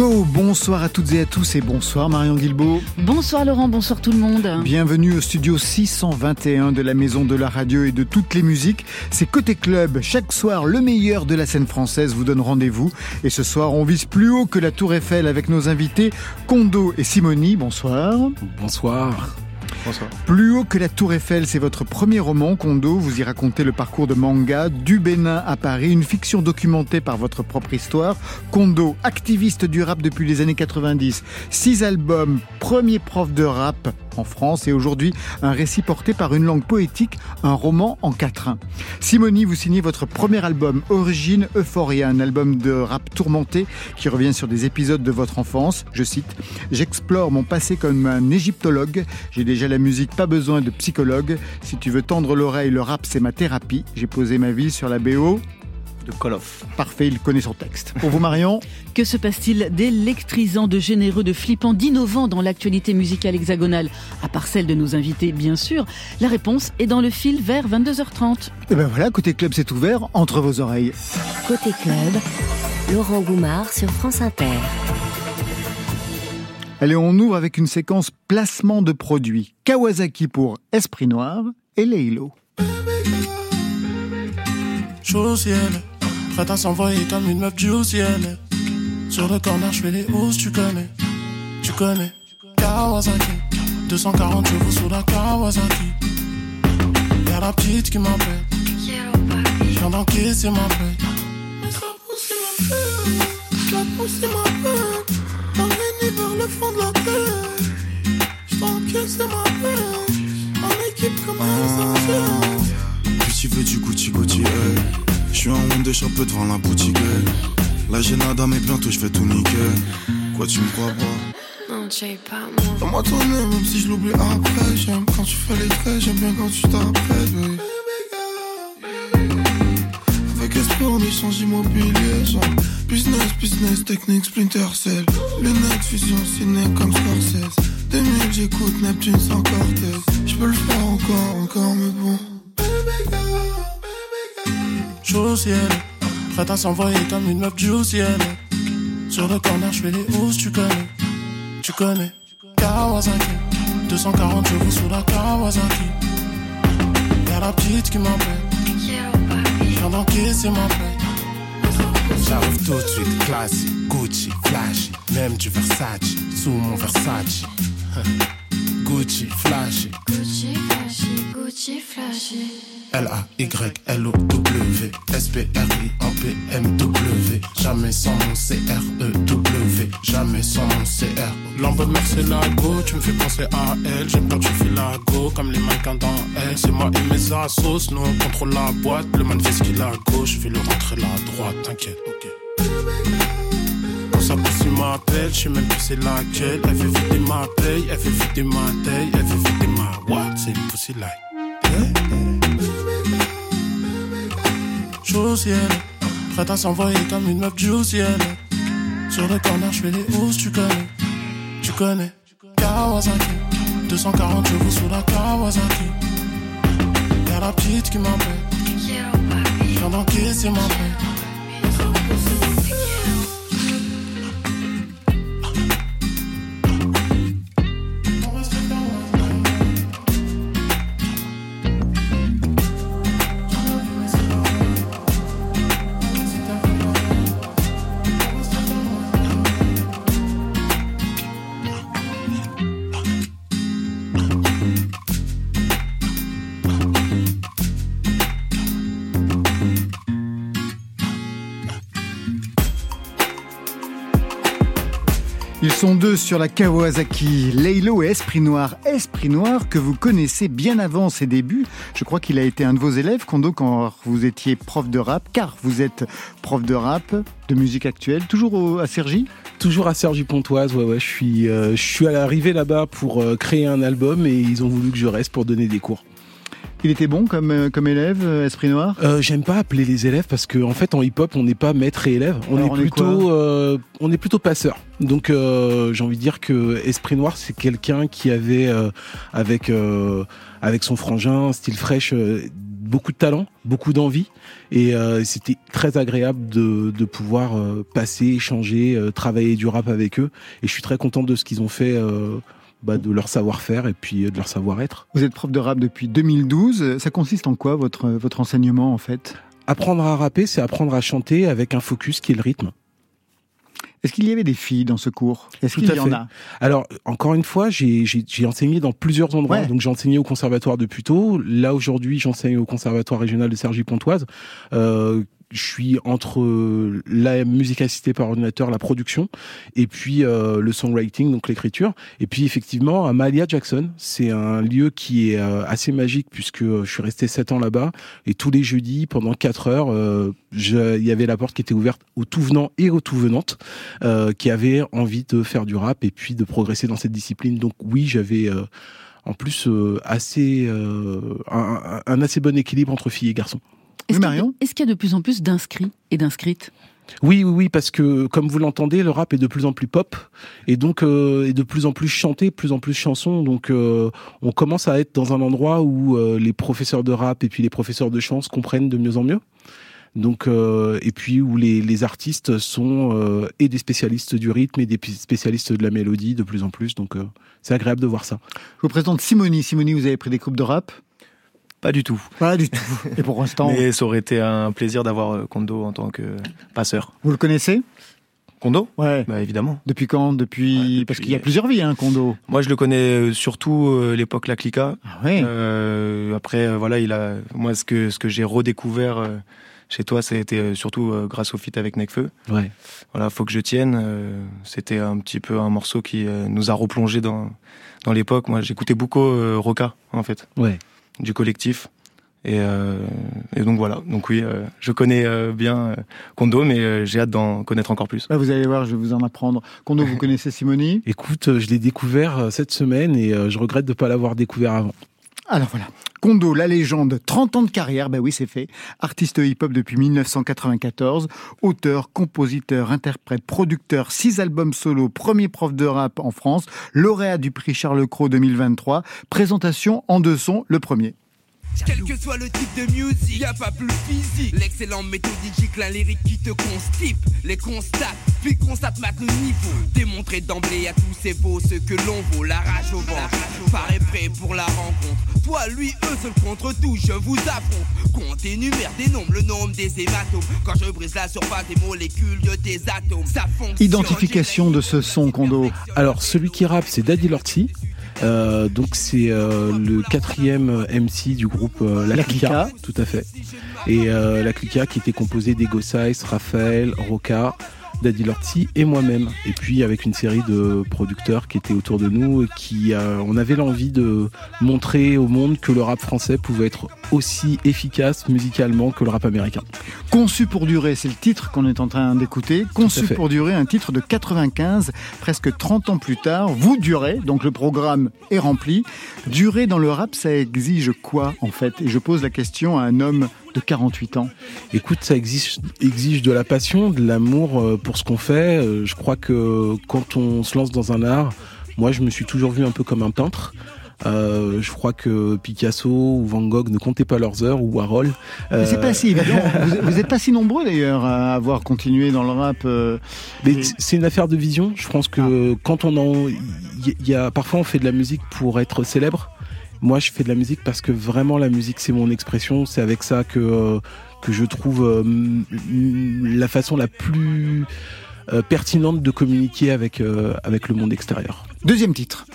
Go. Bonsoir à toutes et à tous et bonsoir Marion Guilbault. Bonsoir Laurent, bonsoir tout le monde. Bienvenue au studio 621 de la Maison de la Radio et de toutes les musiques. C'est Côté Club. Chaque soir, le meilleur de la scène française vous donne rendez-vous. Et ce soir, on vise plus haut que la Tour Eiffel avec nos invités Kondo et Simoni. Bonsoir. Bonsoir. Plus haut que la Tour Eiffel, c'est votre premier roman, Kondo. Vous y racontez le parcours de manga du Bénin à Paris, une fiction documentée par votre propre histoire. Kondo, activiste du rap depuis les années 90, six albums, premier prof de rap en France et aujourd'hui un récit porté par une langue poétique, un roman en quatrain. Simoni, vous signez votre premier album Origine Euphoria, un album de rap tourmenté qui revient sur des épisodes de votre enfance. Je cite J'explore mon passé comme un égyptologue. J'ai déjà la musique, pas besoin de psychologue. Si tu veux tendre l'oreille, le rap c'est ma thérapie. J'ai posé ma vie sur la BO de Koloff. Parfait, il connaît son texte. Pour vous, Marion Que se passe-t-il d'électrisant, de généreux, de flippant, d'innovant dans l'actualité musicale hexagonale? À part celle de nos invités, bien sûr. La réponse est dans le fil vers 22h30. Et eh ben voilà, Côté Club, c'est ouvert entre vos oreilles. Côté Club, Laurent Goumard sur France Inter. Allez, on ouvre avec une séquence placement de produits. Kawasaki pour Esprit Noir et Leilo. Prête à s'envoyer comme une meuf du ciel. Sur le corner, je fais les hausses, tu connais. Tu connais. Kawasaki. 240 chevaux sur la Kawasaki. Y'a la petite qui m'appelle. Je viens d'encaisser ma paix. Mais ça pousse ma paix. Ça pousse ma paix. Emmène vers le fond de la terre. J't'encaisse ma paix. En équipe comme un ah. Puis tu veux du Gucci Gucci, hey. Je suis en de peu devant la boutique. Là j'ai nada mais bientôt je fais tout niquer. Quoi tu me crois pas? Non, j'ai pas moi. Dans moi tourner même si je l'oublie après. J'aime quand tu fais les traits, j'aime bien quand tu t'apprêtes. Avec esprit on échange immobilier. Genre business, business, technique, splinter cell. Lunettes, fusion, ciné comme Scorsese. Des mille j'écoute Neptune sans Cortez. Je peux le faire encore, encore mais bon au ciel. Prête à s'envoyer comme une meuf du ciel. Sur le corner, je fais les hausses, tu connais. Tu connais. Kawasaki. 240 chevaux sous la Kawasaki. Y'a la petite qui m'appelle. Je viens d'encaisser ma. J'arrive tout de suite, classique, Gucci, flashy, même du Versace, sous mon Versace. Gucci, flashy. Gucci, flashy, Gucci, flashy. L-A-Y-L-O-W S-P-R-I-N-P-M-W Jamais sans mon C-R-E-W Jamais sans mon C-R Lambe c'est la go, tu me fais penser à elle. J'aime quand tu fais la go, comme les mannequins dans elle. C'est moi et mes assos, nous on contrôle la boîte. Le man fait ce à gauche, je vais le rentrer la droite, t'inquiète, ok. Ça il m'appelle, je sais même plus c'est laquelle. Elle fait vider ma paye, elle fait vider ma taille. Elle fait vider ma what, c'est une pussy like ciel. Prête à s'envoyer comme une meuf du ciel. Sur le corner, je fais les hausses, tu connais. Tu connais. Kawasaki. 240 chevaux sous la Kawasaki. Y'a la petite qui m'appelle. Viens d'encaisser ma paix. Sont deux sur la Kawasaki, Leilo et Esprit Noir. Esprit Noir que vous connaissez bien avant ses débuts. Je crois qu'il a été un de vos élèves, Kondo, quand vous étiez prof de rap, car vous êtes prof de rap, de musique actuelle, toujours à Sergi Toujours à Sergi Pontoise, ouais, ouais. Je suis, euh, je suis arrivé là-bas pour euh, créer un album et ils ont voulu que je reste pour donner des cours. Il était bon comme, euh, comme élève, euh, Esprit Noir? Euh, J'aime pas appeler les élèves parce que en fait en hip-hop on n'est pas maître et élève, on Alors, est on est plutôt euh, on est plutôt passeur. Donc euh, j'ai envie de dire que Esprit Noir c'est quelqu'un qui avait euh, avec euh, avec son frangin style fraîche beaucoup de talent, beaucoup d'envie et euh, c'était très agréable de, de pouvoir euh, passer, échanger, euh, travailler du rap avec eux et je suis très content de ce qu'ils ont fait. Euh, bah, de leur savoir-faire et puis euh, de leur savoir-être. Vous êtes prof de rap depuis 2012. Ça consiste en quoi votre, votre enseignement en fait? Apprendre à rapper, c'est apprendre à chanter avec un focus qui est le rythme. Est-ce qu'il y avait des filles dans ce cours? Est-ce qu'il y en a? Alors, encore une fois, j'ai enseigné dans plusieurs endroits. Ouais. Donc, j'ai enseigné au conservatoire de Puteaux. Là, aujourd'hui, j'enseigne au conservatoire régional de Cergy-Pontoise. Euh, je suis entre la musique assistée par ordinateur, la production, et puis euh, le songwriting, donc l'écriture. Et puis, effectivement, à Mahalia Jackson, c'est un lieu qui est euh, assez magique puisque euh, je suis resté sept ans là-bas. Et tous les jeudis, pendant quatre heures, euh, il y avait la porte qui était ouverte aux tout venants et aux tout venantes euh, qui avaient envie de faire du rap et puis de progresser dans cette discipline. Donc oui, j'avais euh, en plus assez un- un assez bon équilibre entre filles et garçons. Est-ce Oui, qu'il y a- Marion est-ce qu'il y a de plus en plus d'inscrits et d'inscrites? Oui, oui, oui, parce que comme vous l'entendez, le rap est de plus en plus pop et donc euh, est de plus en plus chanté, de plus en plus chanson. Donc euh, on commence à être dans un endroit où euh, les professeurs de rap et puis les professeurs de chant se comprennent de mieux en mieux. Donc euh, et puis où les, les artistes sont euh, et des spécialistes du rythme et des spécialistes de la mélodie de plus en plus. Donc euh, c'est agréable de voir ça. Je vous présente Simoni. Simoni, vous avez pris des groupes de rap Pas du tout. Pas du tout. Et pour l'instant, Mais ça aurait été un plaisir d'avoir euh, Kondo en tant que passeur. vous le connaissez? Kondo? Ouais. Bah évidemment. Depuis quand? Depuis... Ouais, depuis- Parce qu'il y a plusieurs vies, hein, Kondo. Moi je le connais euh, surtout euh, l'époque La Clica. Ah ouais. Euh, après euh, voilà, il a moi ce que ce que j'ai redécouvert chez toi, ça a été surtout grâce au feat avec Necfeu. Ouais. Voilà, faut que je tienne. C'était un petit peu un morceau qui nous a replongé dans dans l'époque. Moi, j'écoutais beaucoup Roca en fait, Ouais. Du collectif. Et, euh, et donc voilà. Donc oui, euh, je connais euh, bien Kondo, mais euh, j'ai hâte d'en connaître encore plus. Là, vous allez voir, je vais vous en apprendre. Kondo, vous connaissez Simoni? Écoute, je l'ai découvert cette semaine et je regrette de ne pas l'avoir découvert avant. Alors voilà. Kondo, la légende, 30 ans de carrière, ben oui c'est fait. Artiste hip-hop depuis 1994, auteur, compositeur, interprète, producteur, six albums solo, premier prof de rap en France, lauréat du prix Charles Cros 2023, présentation en deux sons, le premier. Quel que soit le type de musique, y a pas plus physique. L'excellent méthodique, l'un lyrique qui te constipe, les constate, puis constate maintenant le niveau. Démontrer d'emblée à tous ces beaux ce que l'on vaut, la rage au ventre. Paraît prêt pour la rencontre. Toi, lui, eux, seul contre tout, je vous affronte. Compte énumère des nombres, le nombre des hématomes. Quand je brise la surface des molécules de tes atomes, ça fonctionne. Identification de ce son, Kondo. Alors, celui qui rappe, c'est Daddy Lorty. Euh, donc c'est euh, le quatrième MC du groupe euh, La, La Clica, Clica. tout à fait. Et euh, La Clica qui était composée d'Ego Size, Raphaël, Roca, Daddy Lorty et moi-même. Et puis avec une série de producteurs qui étaient autour de nous et qui, euh, on avait l'envie de montrer au monde que le rap français pouvait être aussi efficace musicalement que le rap américain. Conçu pour durer, c'est le titre qu'on est en train d'écouter. Conçu pour durer, un titre de 95, presque 30 ans plus tard. Vous durez, donc le programme est rempli. Durer dans le rap, ça exige quoi en fait? Et je pose la question à un homme de 48 ans. Écoute, ça exige, exige de la passion, de l'amour euh, pour ce qu'on fait. Euh, Je crois que quand on se lance dans un art, moi je me suis toujours vu un peu comme un peintre. Euh, je crois que Picasso ou Van Gogh ne comptaient pas leurs heures ou Warhol. C'est pas si évident. vous, vous êtes pas si nombreux d'ailleurs à avoir continué dans le rap. euh, Mais Et- c'est une affaire de vision. Je pense que quand on en, il y, y a parfois on fait de la musique pour être célèbre. Moi, je fais de la musique parce que vraiment la musique c'est mon expression. C'est avec ça que euh, que je trouve euh, la façon la plus euh, pertinente de communiquer avec euh, avec le monde extérieur. Deuxième titre.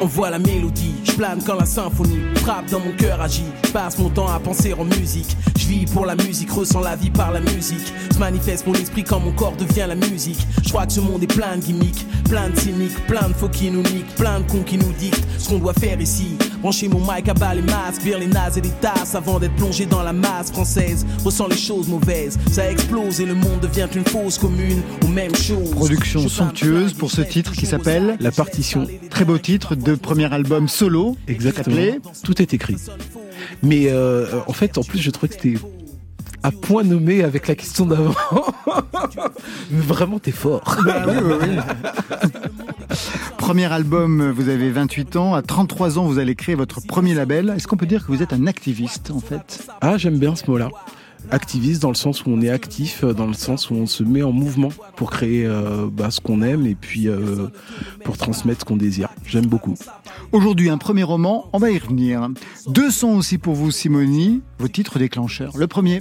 On voit la mélodie, je plane quand la symphonie frappe dans mon cœur agit. Je passe mon temps à penser en musique. Je vis pour la musique, ressens la vie par la musique. Se manifeste mon esprit quand mon corps devient la musique. Je crois que ce monde est plein de gimmicks, plein de cyniques, plein de faux qui nous niquent, plein de cons qui nous dictent ce qu'on doit faire ici. Brancher mon mic à bas les masques, vire les nazes et les tasses avant d'être plongé dans la masse française. Ressent les choses mauvaises, ça explose et le monde devient une fausse commune aux mêmes choses. Production somptueuse pour ce titre qui s'appelle La partition. Très beau titre de premier album solo. Exactement. Tout est écrit. Mais euh, en fait, en plus, je trouvais que c'était à point nommé avec la question d'avant. Mais Vraiment, t'es fort. Bah oui, oui, oui. Premier album, vous avez 28 ans. À 33 ans, vous allez créer votre premier label. Est-ce qu'on peut dire que vous êtes un activiste, en fait? Ah, j'aime bien ce mot-là. Activiste dans le sens où on est actif, euh, dans le sens où on se met en mouvement pour créer euh, bah, ce qu'on aime et puis euh, pour transmettre ce qu'on désire. J'aime beaucoup. Aujourd'hui, un premier roman, on va y revenir. Deux sons aussi pour vous, Simoni, vos titres déclencheurs. Le premier,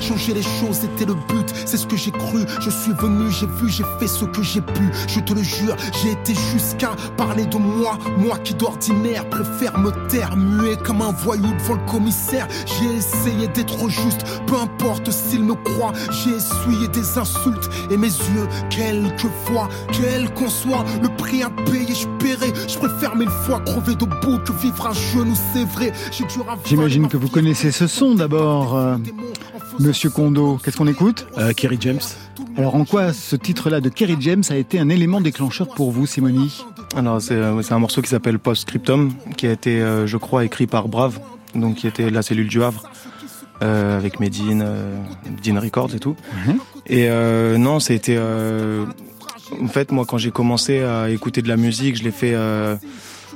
Changer les choses, c'était le but, c'est ce que j'ai cru. Je suis venu, j'ai vu, j'ai fait ce que j'ai pu. Je te le jure, j'ai été jusqu'à parler de moi. Moi qui d'ordinaire préfère me taire, muet comme un voyou devant le commissaire. J'ai essayé d'être juste, peu importe s'il me croit. J'ai essuyé des insultes et mes yeux, quelquefois, quel qu'on soit, le prix à payer, je paierai. Je préfère mille fois crever debout que vivre à genoux, c'est vrai. J'ai dû j'imagine ma que vous connaissez ce son d'abord. euh, Monsieur Kondo, qu'est-ce qu'on écoute Euh, Kerry James. Alors en quoi ce titre-là de Kerry James a été un élément déclencheur pour vous, Simoni Alors c'est euh, c'est un morceau qui s'appelle Postscriptum, qui a été, euh, je crois, écrit par Brave, donc qui était la cellule du Havre, euh, avec Medine, euh, Dean Records et tout. Mhm. Et euh, non, c'était... euh, en fait, moi, quand j'ai commencé à écouter de la musique, je l'ai fait euh,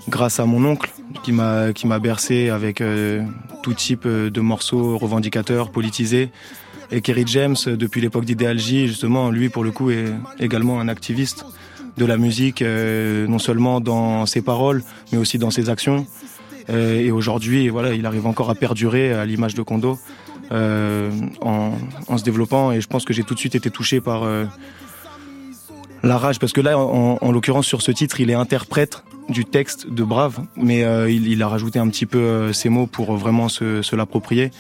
grâce à mon oncle, qui m'a qui m'a bercé avec euh, tout type de morceaux revendicateurs, politisés. Et Kerry James, depuis l'époque d'Idéalgie, justement, lui, pour le coup, est également un activiste de la musique, euh, non seulement dans ses paroles, mais aussi dans ses actions. Euh, et aujourd'hui, voilà, il arrive encore à perdurer à l'image de Kondo euh, en, en se développant. Et je pense que j'ai tout de suite été touché par euh, la rage, parce que là, en, en l'occurrence, sur ce titre, il est interprète du texte de Brave, mais euh, il, il a rajouté un petit peu euh, ses mots pour vraiment se, se l'approprier.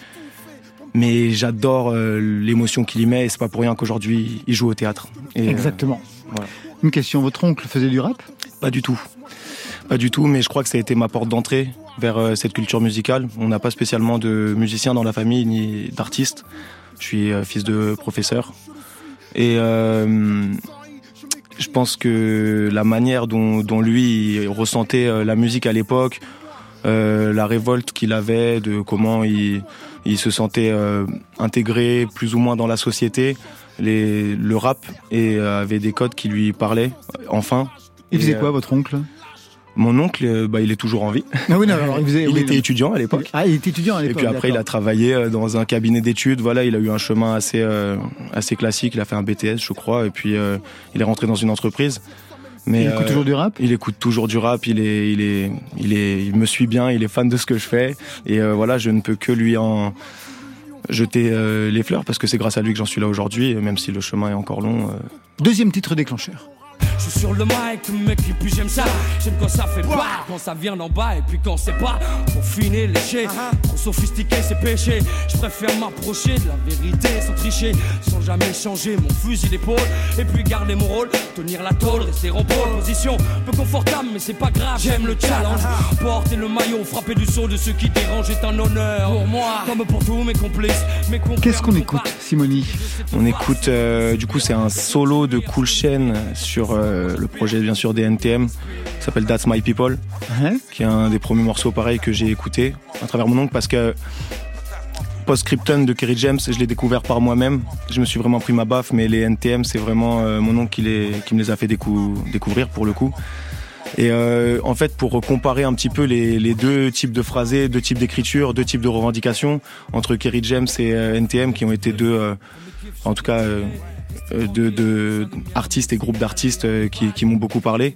Mais j'adore euh, l'émotion qu'il y met, et c'est pas pour rien qu'aujourd'hui il joue au théâtre. Et, Exactement. voilà. Une question, votre oncle faisait du rap? Pas du tout. Pas du tout, mais je crois que ça a été ma porte d'entrée vers euh, cette culture musicale. On n'a pas spécialement de musiciens dans la famille ni d'artistes. Je suis euh, fils de professeur. Et euh, je pense que la manière dont, dont lui ressentait la musique à l'époque, euh, la révolte qu'il avait, de comment il, il se sentait euh, intégré plus ou moins dans la société, les, le rap et avait des codes qui lui parlaient, enfin. Il Et, faisait quoi, votre oncle? Mon oncle, euh, bah, il est toujours en vie. Ah oui, non, alors il faisait. Il oui, était non. étudiant à l'époque. Ah, il était étudiant à Et puis après, il a travaillé euh, dans un cabinet d'études. Voilà, il a eu un chemin assez euh, assez classique. Il a fait un BTS, je crois, et puis euh, il est rentré dans une entreprise. Mais Il écoute euh, toujours du rap? il écoute toujours du rap. Il est, il est, il est, il me suit bien. Il est fan de ce que je fais. Et voilà, je ne peux que lui en jeter les fleurs parce que c'est grâce à lui que j'en suis là aujourd'hui, même si le chemin est encore long. Deuxième titre déclencheur. Je suis sur le mic, mec, et puis j'aime ça. J'aime quand ça fait pas, quand ça vient d'en bas, et puis quand c'est pas pour finir léché. Trop sophistiqué, c'est péché. Je préfère m'approcher de la vérité sans tricher, sans jamais changer mon fusil d'épaule. Et puis garder mon rôle, tenir la tôle, rester en pole position. Peu confortable, mais c'est pas grave, j'aime le challenge. Porter le maillot, frapper du saut de ceux qui dérangent est un honneur. Pour moi, comme pour tous mes complices, mes Qu'est-ce qu'on écoute, comparent. Simoni On écoute, euh, du coup, c'est un solo de Cool Chain sur euh, le projet, bien sûr, des NTM. S'appelle That's My People, Hein qui est un des premiers morceaux, pareil, que j'ai écouté à travers mon oncle parce que Postscriptum de Kerry James, je l'ai découvert par moi-même. Je me suis vraiment pris ma baffe, mais les NTM, c'est vraiment euh, mon oncle qui, les, qui me les a fait décou- découvrir pour le coup. Et euh, en fait, pour comparer un petit peu les, les deux types de phrasés, deux types d'écriture, deux types de revendications entre Kerry James et euh, NTM, qui ont été deux, euh, en tout cas, euh, deux, deux artistes et groupes d'artistes euh, qui, qui m'ont beaucoup parlé,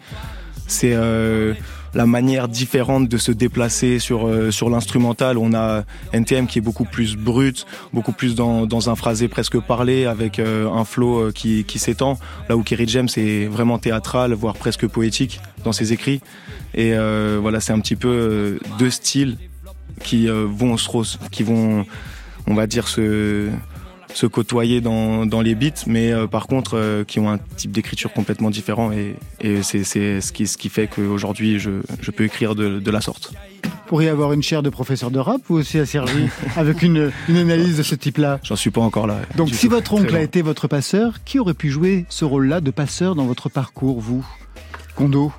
c'est euh, la manière différente de se déplacer sur euh, sur l'instrumental. On a NTM qui est beaucoup plus brut, beaucoup plus dans, dans un phrasé presque parlé avec euh, un flow euh, qui, qui s'étend. Là où Kerry James est vraiment théâtral, voire presque poétique dans ses écrits. Et voilà, c'est un petit peu deux styles qui vont se qui vont, on va dire se se côtoyer dans, dans les beats, mais euh, par contre euh, qui ont un type d'écriture complètement différent et, et c'est c'est ce qui, ce qui fait qu'aujourd'hui je, je peux écrire de, de la sorte. pourriez avoir une chaire de professeur de rap, vous aussi à Sergi, avec une, une analyse de ce type-là? J'en suis pas encore là. Donc si votre oncle a été votre passeur, qui aurait pu jouer ce rôle-là de passeur dans votre parcours, vous? Kondo?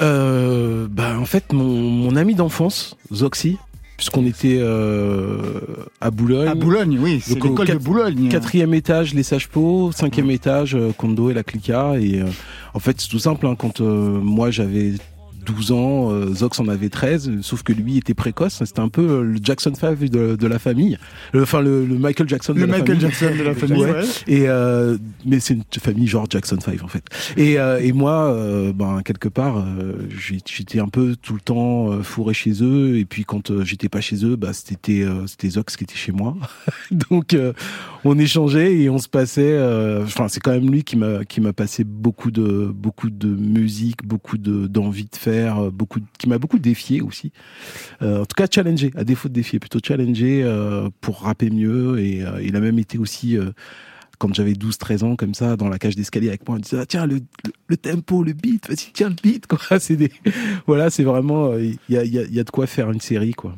Euh, bah, en fait, mon, mon ami d'enfance, Zoxy, puisqu'on était euh, à Boulogne. À Boulogne, oui, c'est l'école de Boulogne. Quatrième étage, les sages-pots. Cinquième étage, euh, Kondo et la Clica. Et euh, en fait, c'est tout simple. hein, quand euh, moi j'avais 12 ans, euh, Zox en avait 13, sauf que lui était précoce. C'était un peu euh, le Jackson 5 de, de la famille. Le- Enfin, le, le Michael Jackson Le de la Michael famille. Jackson de la famille, ouais. Et euh, mais c'est une famille genre Jackson 5 en fait. Et, euh, et moi, euh, ben quelque part, euh, j'étais un peu tout le temps euh, fourré chez eux. Et puis quand euh, j'étais pas chez eux, bah c'était euh, c'était Zox qui était chez moi. Donc euh, on échangeait et on se passait. euh, Enfin, c'est quand même lui qui m'a qui m'a passé beaucoup de beaucoup de musique, beaucoup de d'envie de faire, euh, qui m'a beaucoup défié aussi. Euh, en tout cas, challengé, à défaut de défier, plutôt challengé euh, pour rapper mieux. Et euh, il a même été aussi, quand j'avais 12-13 ans, comme ça, dans la cage d'escalier avec moi, il disait ah, Tiens, le, tempo, le beat, vas-y, tiens le beat. Quoi. Voilà, c'est vraiment. il y a de quoi faire une série. quoi.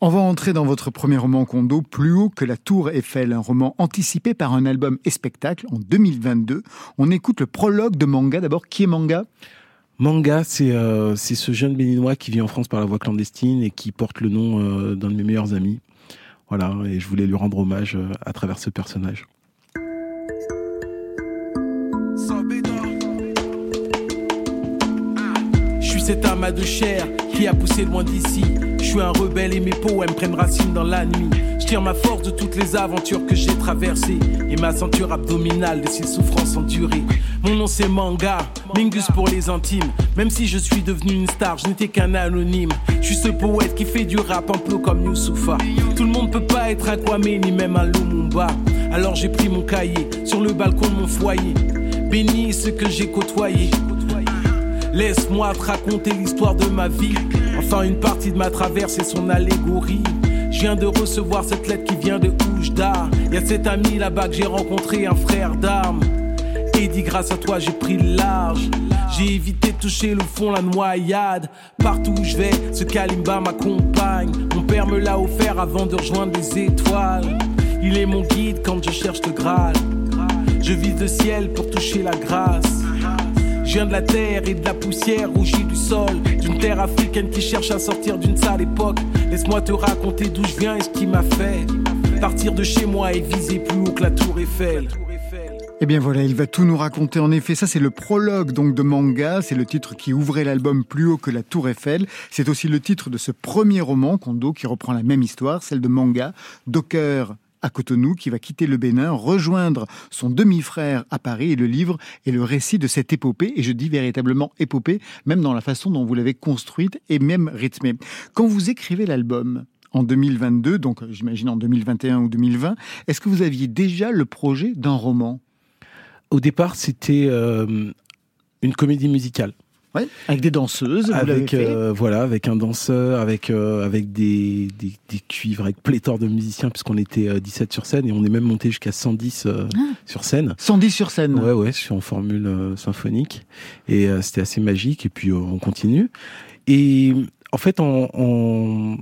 On va entrer dans votre premier roman Kondo, Plus haut que la tour Eiffel, un roman anticipé par un album et spectacle en 2022. On écoute le prologue de Manga. D'abord, qui est Manga? Manga, c'est euh, ce jeune béninois qui vit en France par la voie clandestine et qui porte le nom euh, d'un de mes meilleurs amis. Voilà, et je voulais lui rendre hommage euh, à travers ce personnage. Suis cet amas de chair qui a poussé loin d'ici. Je suis un rebelle et mes poèmes prennent racine dans la nuit. Je tire ma force de toutes les aventures que j'ai traversées et ma ceinture abdominale de ces souffrances endurées. Mon nom c'est Manga, Mingus pour les intimes. Même si je suis devenu une star, je n'étais qu'un anonyme. Je suis ce poète qui fait du rap un peu comme Youssoufa. Tout le monde peut pas être un Kwame ni même un Lumumba. Alors j'ai pris mon cahier sur le balcon de mon foyer. Béni ce que j'ai côtoyé. Laisse-moi te raconter l'histoire de ma vie. Enfin, une partie de ma traverse et son allégorie. Je viens de recevoir cette lettre qui vient de Oujda. Y a cet ami là-bas que j'ai rencontré, un frère d'armes. Et dit grâce à toi, j'ai pris le large. J'ai évité de toucher le fond, la noyade. Partout où je vais, ce kalimba m'accompagne. Mon père me l'a offert avant de rejoindre les étoiles. Il est mon guide quand je cherche le Graal. Je vise le ciel pour toucher la grâce. Je viens de la terre et de la poussière rougie du sol. D'une terre africaine qui cherche à sortir d'une sale époque. Laisse-moi te raconter d'où je viens et ce qui m'a fait. Partir de chez moi et viser plus haut que la tour Eiffel. Eh bien voilà, il va tout nous raconter. En effet, ça c'est le prologue donc de Manga, c'est le titre qui ouvrait l'album Plus haut que la Tour Eiffel. C'est aussi le titre de ce premier roman Kondo qui reprend la même histoire, celle de Manga, Docker à Cotonou, qui va quitter le Bénin, rejoindre son demi-frère à Paris. Et le livre est le récit de cette épopée, et je dis véritablement épopée, même dans la façon dont vous l'avez construite et même rythmée. Quand vous écrivez l'album, en 2022, donc j'imagine en 2021 ou 2020, est-ce que vous aviez déjà le projet d'un roman? Au départ, c'était euh, une comédie musicale. Avec des danseuses, avec euh, voilà, avec un danseur, avec euh, avec des, des, des cuivres, avec pléthore de musiciens, puisqu'on était euh, 17 sur scène et on est même monté jusqu'à 110 euh, sur scène. 110 sur scène. Ouais, ouais, je suis en formule symphonique et c'était assez magique. Et puis on continue. Et en fait, en, en,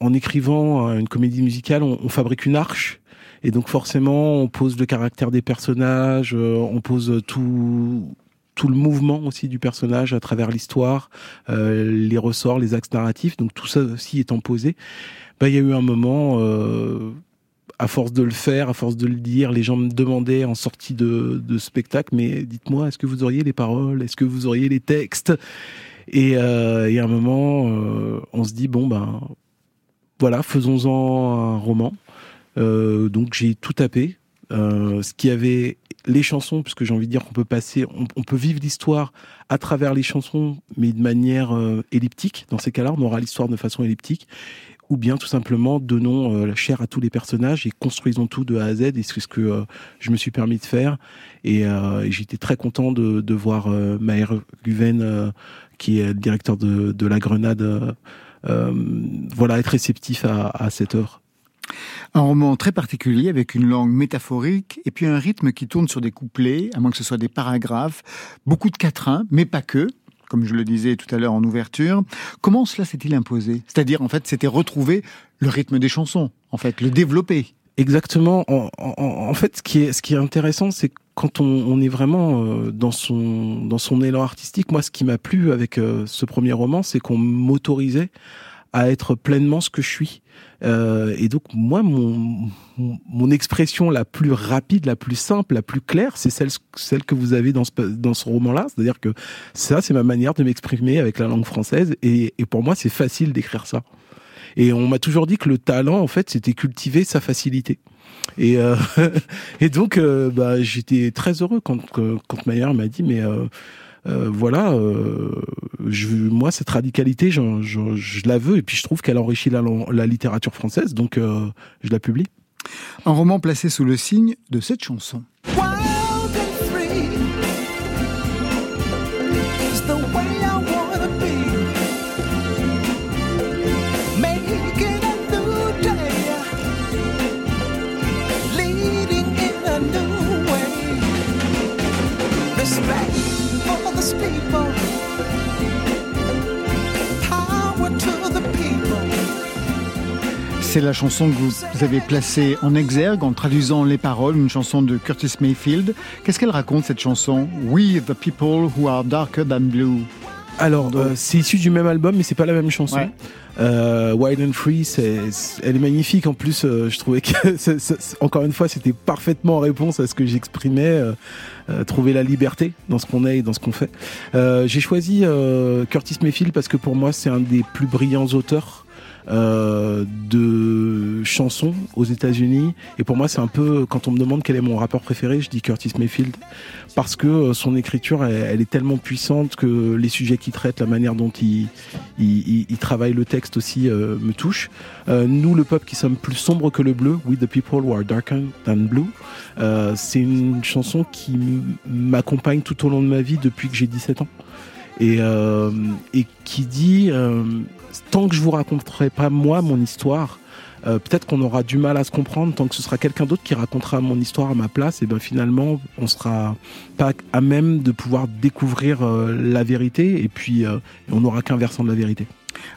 en écrivant une comédie musicale, on, on fabrique une arche. Et donc forcément, on pose le caractère des personnages, on pose tout tout le mouvement aussi du personnage à travers l'histoire, euh, les ressorts, les axes narratifs. Donc tout ça aussi étant posé, bah, il y a eu un moment, euh, à force de le faire, à force de le dire, les gens me demandaient en sortie de, spectacle, mais dites-moi, est-ce que vous auriez les paroles, est-ce que vous auriez les textes? Et euh, a un moment, euh, on se dit bon ben voilà, faisons-en un roman. Donc j'ai tout tapé. Ce qui avait les chansons, puisque j'ai envie de dire qu'on peut passer, on, peut vivre l'histoire à travers les chansons, mais de manière euh, elliptique. Dans ces cas-là, on aura l'histoire de façon elliptique. Ou bien tout simplement donnons euh, la chair à tous les personnages et construisons tout de A à Z. Et c'est ce que euh, je me suis permis de faire. Et, j'étais très content de, voir Maher Guven, qui est le directeur de, la Grenade, voilà, être réceptif à, à cette œuvre. Un roman très particulier avec une langue métaphorique et puis un rythme qui tourne sur des couplets, à moins que ce soit des paragraphes, beaucoup de quatrains, mais pas que. comme je le disais tout à l'heure en ouverture. Comment cela s'est-il imposé? C'est-à-dire, en fait, c'était retrouver le rythme des chansons, en fait, le développer. Exactement. En, fait, ce qui est, ce qui est intéressant, c'est quand on, est vraiment euh, dans son dans son élan artistique. Moi, ce qui m'a plu avec euh, ce premier roman, c'est qu'on m'autorisait à être pleinement ce que je suis. Euh, et donc moi, mon, mon expression la plus rapide, la plus simple, la plus claire, c'est celle, celle que vous avez dans ce, dans ce roman-là. C'est-à-dire que ça, c'est ma manière de m'exprimer avec la langue française. Et, et pour moi, c'est facile d'écrire ça. Et on m'a toujours dit que le talent, en fait, c'était cultiver sa facilité. Et, euh, et donc, euh, bah, j'étais très heureux quand, quand Maillard m'a dit, mais euh, voilà, euh, je, moi cette radicalité, je, je, je, la veux et puis je trouve qu'elle enrichit la, la, littérature française, donc euh, je la publie. Un roman placé sous le signe de cette chanson. C'est la chanson que vous avez placée en exergue en traduisant les paroles, une chanson de Curtis Mayfield. Qu'est-ce qu'elle raconte cette chanson? We the people who are darker than blue. Alors, euh, c'est issu du même album, mais c'est pas la même chanson. Euh, Wild and Free, c'est, elle est magnifique. En plus, euh, je trouvais que, encore une fois, c'était parfaitement en réponse à ce que j'exprimais. Euh, trouver la liberté dans ce qu'on est et dans ce qu'on fait. j'ai choisi Curtis Mayfield parce que pour moi, c'est un des plus brillants auteurs euh, de chansons aux États-Unis. Et pour moi, c'est un peu quand on me demande quel est mon rappeur préféré, je dis Curtis Mayfield parce que euh, son écriture, elle, est tellement puissante que les sujets qu'il traite, la manière dont il, il, il, travaille le texte aussi euh, me touche. Nous, le peuple qui sommes plus sombres que le bleu, We the people who are darker than blue, c'est une chanson qui m'accompagne tout au long de ma vie depuis que j'ai 17 ans. Et, et qui dit tant que je vous raconterai pas moi mon histoire, euh, peut-être qu'on aura du mal à se comprendre tant que ce sera quelqu'un d'autre qui racontera mon histoire à ma place et ben finalement on sera pas à même de pouvoir découvrir euh, la vérité et puis euh, on n'aura qu'un versant de la vérité.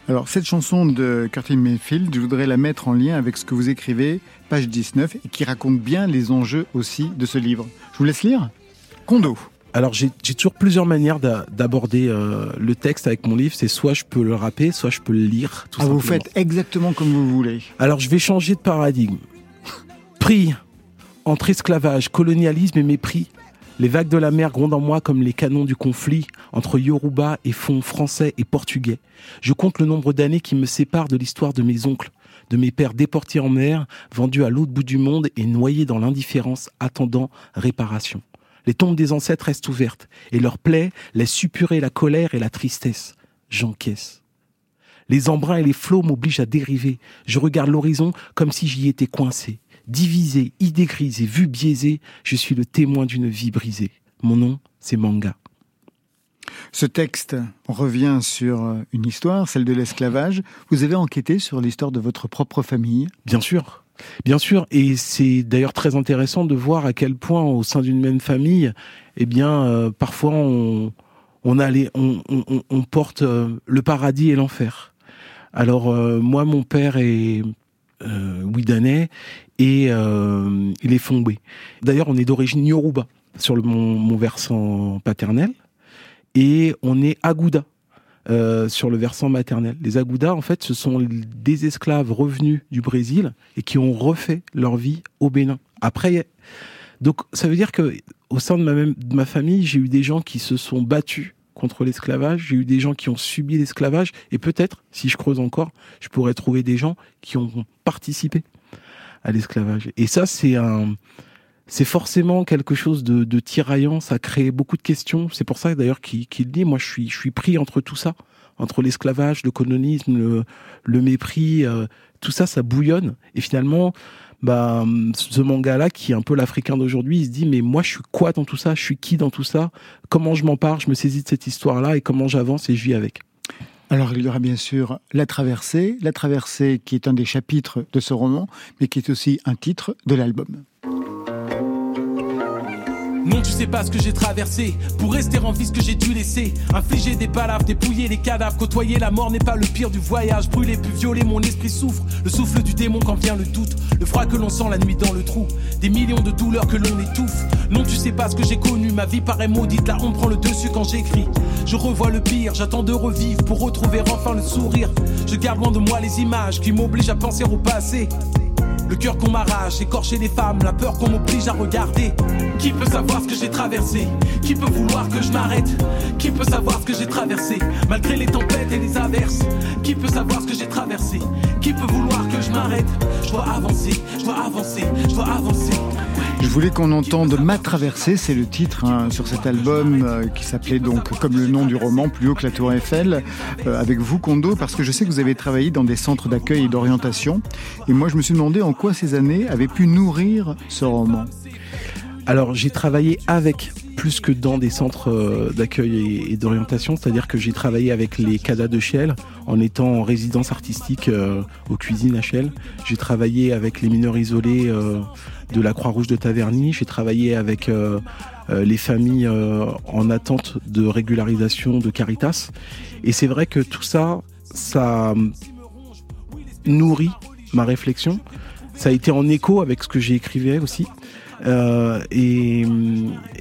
Alors cette chanson de Curtin Mayfield, je voudrais la mettre en lien avec ce que vous écrivez, page 19, et qui raconte bien les enjeux aussi de ce livre. Je vous laisse lire. Condo. Alors j'ai toujours plusieurs manières d'aborder euh, le texte avec mon livre. C'est soit je peux le rapper, soit je peux le lire. Tout ah, vous faites exactement comme vous voulez. Alors je vais changer de paradigme. Prix entre esclavage, colonialisme et mépris. Les vagues de la mer grondent en moi comme les canons du conflit entre Yoruba et fonds français et portugais. Je compte le nombre d'années qui me séparent de l'histoire de mes oncles, de mes pères déportés en mer, vendus à l'autre bout du monde et noyés dans l'indifférence attendant réparation. Les tombes des ancêtres restent ouvertes, et leurs plaies laissent suppurer la colère et la tristesse. J'encaisse. Les embruns et les flots m'obligent à dériver. Je regarde l'horizon comme si j'y étais coincé. Divisé, idée grisée, vue biaisée, je suis le témoin d'une vie brisée. Mon nom, c'est Manga. Ce texte revient sur euh, une histoire, celle de l'esclavage. Vous avez enquêté sur l'histoire de votre propre famille? Bien sûr. Bien sûr, et c'est d'ailleurs très intéressant de voir à quel point au sein d'une même famille, eh bien, euh, parfois on, porte euh, le paradis et l'enfer. Alors euh, moi, mon père est Ouidanais et il est Fombé. D'ailleurs, on est d'origine Yoruba sur mon, mon versant paternel et on est Agouda euh, sur le versant maternel. Les Agoudas, en fait, ce sont des esclaves revenus du Brésil et qui ont refait leur vie au Bénin. Après, donc ça veut dire que au sein de ma, même, de ma famille, j'ai eu des gens qui se sont battus contre l'esclavage, j'ai eu des gens qui ont subi l'esclavage, et peut-être, si je creuse encore, je pourrais trouver des gens qui ont participé à l'esclavage. Et ça, c'est un, c'est forcément quelque chose de, de, tiraillant, ça crée beaucoup de questions. C'est pour ça d'ailleurs qu'il dit, moi je suis, je suis pris entre tout ça, entre l'esclavage, le colonisme, le, le mépris, euh, tout ça, ça bouillonne. Et finalement, bah, ce manga-là, qui est un peu l'Africain d'aujourd'hui, il se dit, mais moi je suis quoi dans tout ça? Je suis qui dans tout ça? Comment je m'en pars? Je me saisis de cette histoire-là et comment j'avance et je vis avec alors il y aura bien sûr La Traversée, La Traversée qui est un des chapitres de ce roman, mais qui est aussi un titre de l'album. Non, tu sais pas ce que j'ai traversé pour rester en vie ce que j'ai dû laisser. Infliger des balaves, dépouiller les cadavres, côtoyer la mort n'est pas le pire du voyage. Brûler puis violer, mon esprit souffre. Le souffle du démon quand vient le doute. Le froid que l'on sent la nuit dans le trou. Des millions de douleurs que l'on étouffe. Non, tu sais pas ce que j'ai connu. Ma vie paraît maudite. Là, on prend le dessus quand j'écris. Je revois le pire, j'attends de revivre pour retrouver enfin le sourire. Je garde loin de moi les images qui m'obligent à penser au passé. Le cœur qu'on m'arrache, écorcher les femmes, la peur qu'on m'oblige à regarder. Qui peut savoir ce que j'ai traversé? Qui peut vouloir que je m'arrête? Qui peut savoir ce que j'ai traversé? Malgré les tempêtes et les averses Qui peut savoir ce que j'ai traversé? Qui peut vouloir que je m'arrête? Je dois avancer, je dois avancer, je dois avancer. Je voulais qu'on entende Ma traversée, c'est le titre hein, sur cet album euh, qui s'appelait donc comme le nom du roman, Plus haut que la tour Eiffel, euh, avec vous Kondo, parce que je sais que vous avez travaillé dans des centres d'accueil et d'orientation. Et moi je me suis demandé en quoi ces années avaient pu nourrir ce roman. Alors j'ai travaillé avec plus que dans des centres euh, d'accueil et, d'orientation, c'est-à-dire que j'ai travaillé avec les CADA de Chiel en étant en résidence artistique aux cuisines à Chiel. J'ai travaillé avec les mineurs isolés de la Croix-Rouge de Taverny. J'ai travaillé avec euh, euh, les familles euh, en attente de régularisation de Caritas. Et c'est vrai que tout ça, ça nourrit ma réflexion. Ça a été en écho avec ce que j'ai aussi. et,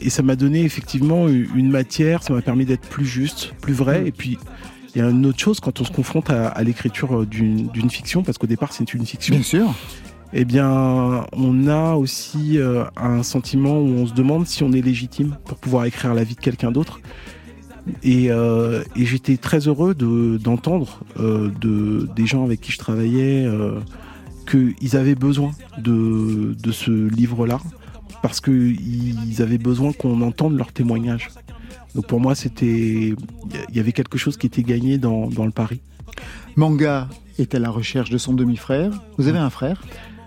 ça m'a donné effectivement une matière, ça m'a permis d'être plus juste, plus vrai. Et puis, il y a une autre chose quand on se confronte à, à l'écriture d'une fiction, parce qu'au départ c'est une fiction. Bien sûr eh bien, on a aussi euh, un sentiment où on se demande si on est légitime pour pouvoir écrire la vie de quelqu'un d'autre. Et, euh, j'étais très heureux d'entendre euh, de, des gens avec qui je travaillais qu'ils avaient besoin de, ce livre-là parce qu'ils avaient besoin qu'on entende leurs témoignages. Donc pour moi, c'était, il y avait quelque chose qui était gagné dans, dans le pari. Manga est à la recherche de son demi-frère. Vous avez un frère?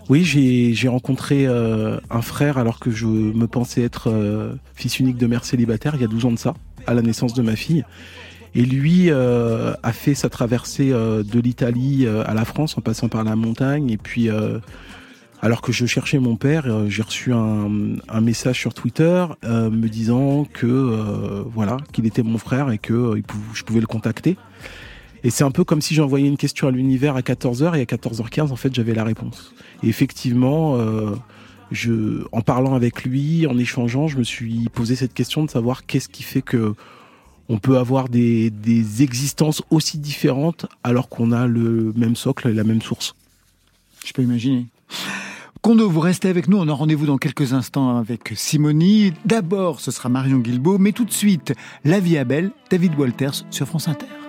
Oui, j'ai rencontré euh, un frère alors que je me pensais être euh, fils unique de mère célibataire il y a 12 ans de ça, à la naissance de ma fille. Et lui euh, a fait sa traversée de l'Italie à la France en passant par la montagne. Et puis, alors que je cherchais mon père, j'ai reçu un, un, message sur Twitter me disant que voilà qu'il était mon frère et que je pouvais le contacter. Et c'est un peu comme si j'envoyais une question à l'univers à 14h et à 14h15, en fait, j'avais la réponse. Et effectivement, euh, en parlant avec lui, en échangeant, je me suis posé cette question de savoir qu'est-ce qui fait que on peut avoir des, des existences aussi différentes alors qu'on a le même socle et la même source. Je peux imaginer. Kondo, vous restez avec nous. On a rendez-vous dans quelques instants avec Simonie. D'abord, ce sera Marion Guilbault, mais tout de suite, La vie à belle, David Walters sur France Inter.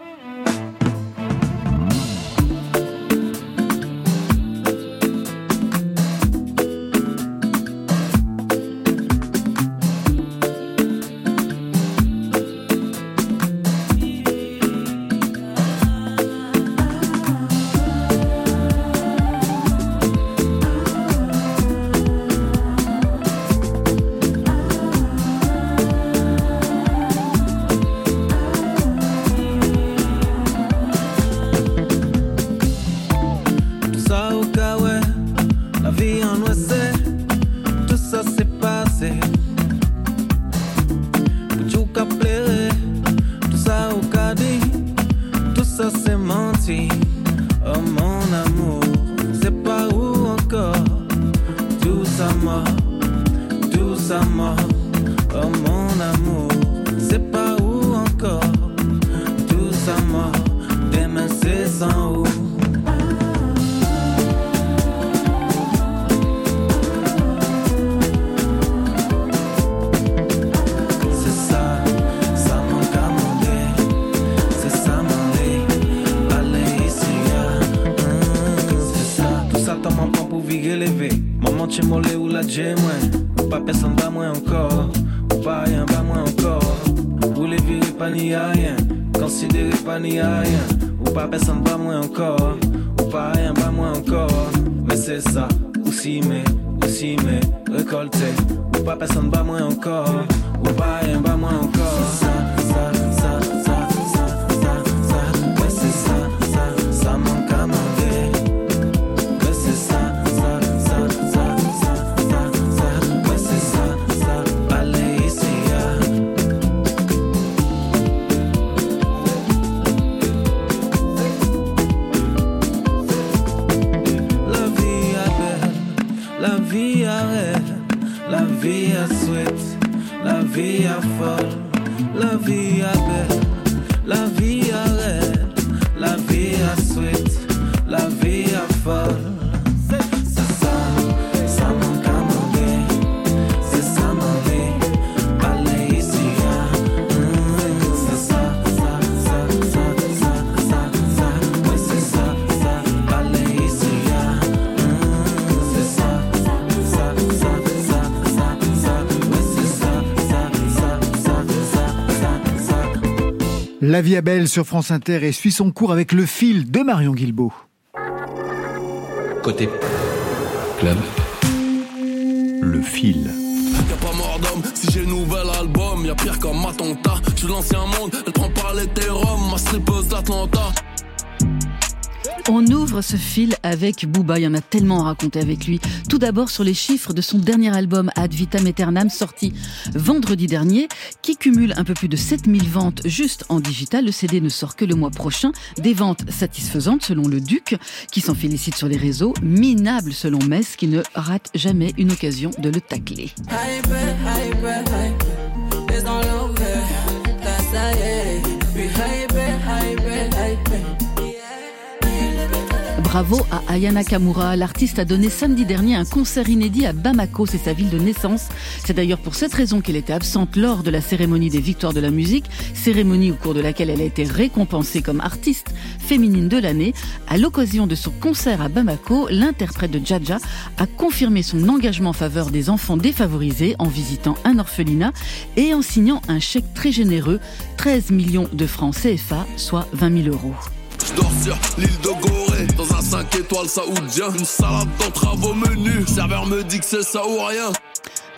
La vie à belle sur France Inter et suit son cours avec le fil de Marion Guilbault. Côté club, le fil. Y'a pas mort d'homme si j'ai le nouvel album. Y'a pire comme Matonta. Je suis l'ancien monde, elle prend par les. Ma strippeuse d'Atlanta. On ouvre ce fil avec Booba, il y en a tellement à raconter avec lui. Tout d'abord sur les chiffres de son dernier album Ad Vitam Aeternam sorti vendredi dernier, qui cumule un peu plus de 7000 ventes juste en digital. Le CD ne sort que le mois prochain. Des ventes satisfaisantes selon le Duc, qui s'en félicite sur les réseaux. Minable selon Metz, qui ne rate jamais une occasion de le tacler. Bravo à Ayana Kamura. L'artiste a donné samedi dernier un concert inédit à Bamako, c'est sa ville de naissance. C'est d'ailleurs pour cette raison qu'elle était absente lors de la cérémonie des Victoires de la musique, cérémonie au cours de laquelle elle a été récompensée comme artiste féminine de l'année. À l'occasion de son concert à Bamako, l'interprète de Jaja a confirmé son engagement en faveur des enfants défavorisés en visitant un orphelinat et en signant un chèque très généreux, 13 millions de francs CFA, soit 20 000 euros. Je dors sur l'île de Gorée, dans un 5 étoiles saoudien. Une salade d'entrave au menu. Serveur me dit que c'est ça ou rien.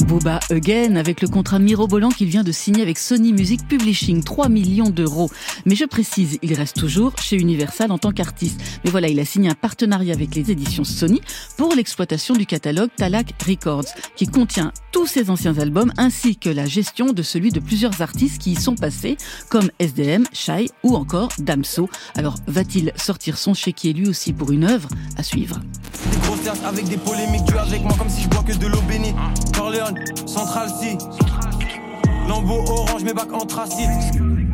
Booba Again avec le contrat mirobolant qu'il vient de signer avec Sony Music Publishing, 3 millions d'euros. Mais je précise, il reste toujours chez Universal en tant qu'artiste. Mais voilà, il a signé un partenariat avec les éditions Sony pour l'exploitation du catalogue Talak Records, qui contient tous ses anciens albums ainsi que la gestion de celui de plusieurs artistes qui y sont passés, comme SDM, Shai ou encore Damso. Alors, va-t-il sortir son chéquier lui aussi pour une œuvre à suivre? Central C. Lambeau orange, mes bacs anthracite.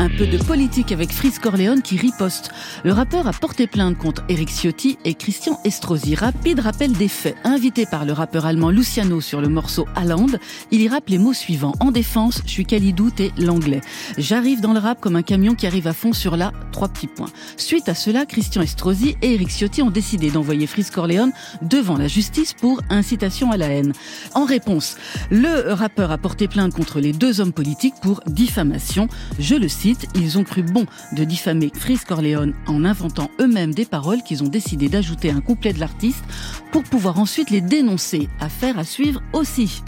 Un peu de politique avec Fritz Corleone qui riposte. Le rappeur a porté plainte contre Eric Ciotti et Christian Estrosi. Rapide rappel des faits. Invité par le rappeur allemand Luciano sur le morceau Haaland, il y rappe les mots suivants. En défense, je suis Khalidou, t'es l'anglais. J'arrive dans le rap comme un camion qui arrive à fond sur la trois petits points. Suite à cela, Christian Estrosi et Eric Ciotti ont décidé d'envoyer Fritz Corleone devant la justice pour incitation à la haine. En réponse, le rappeur a porté plainte contre les deux hommes politiques pour diffamation. Je le cite, ils ont cru bon de diffamer Fritz Corleone en inventant eux-mêmes des paroles qu'ils ont décidé d'ajouter un couplet de l'artiste pour pouvoir ensuite les dénoncer. Affaire à suivre aussi.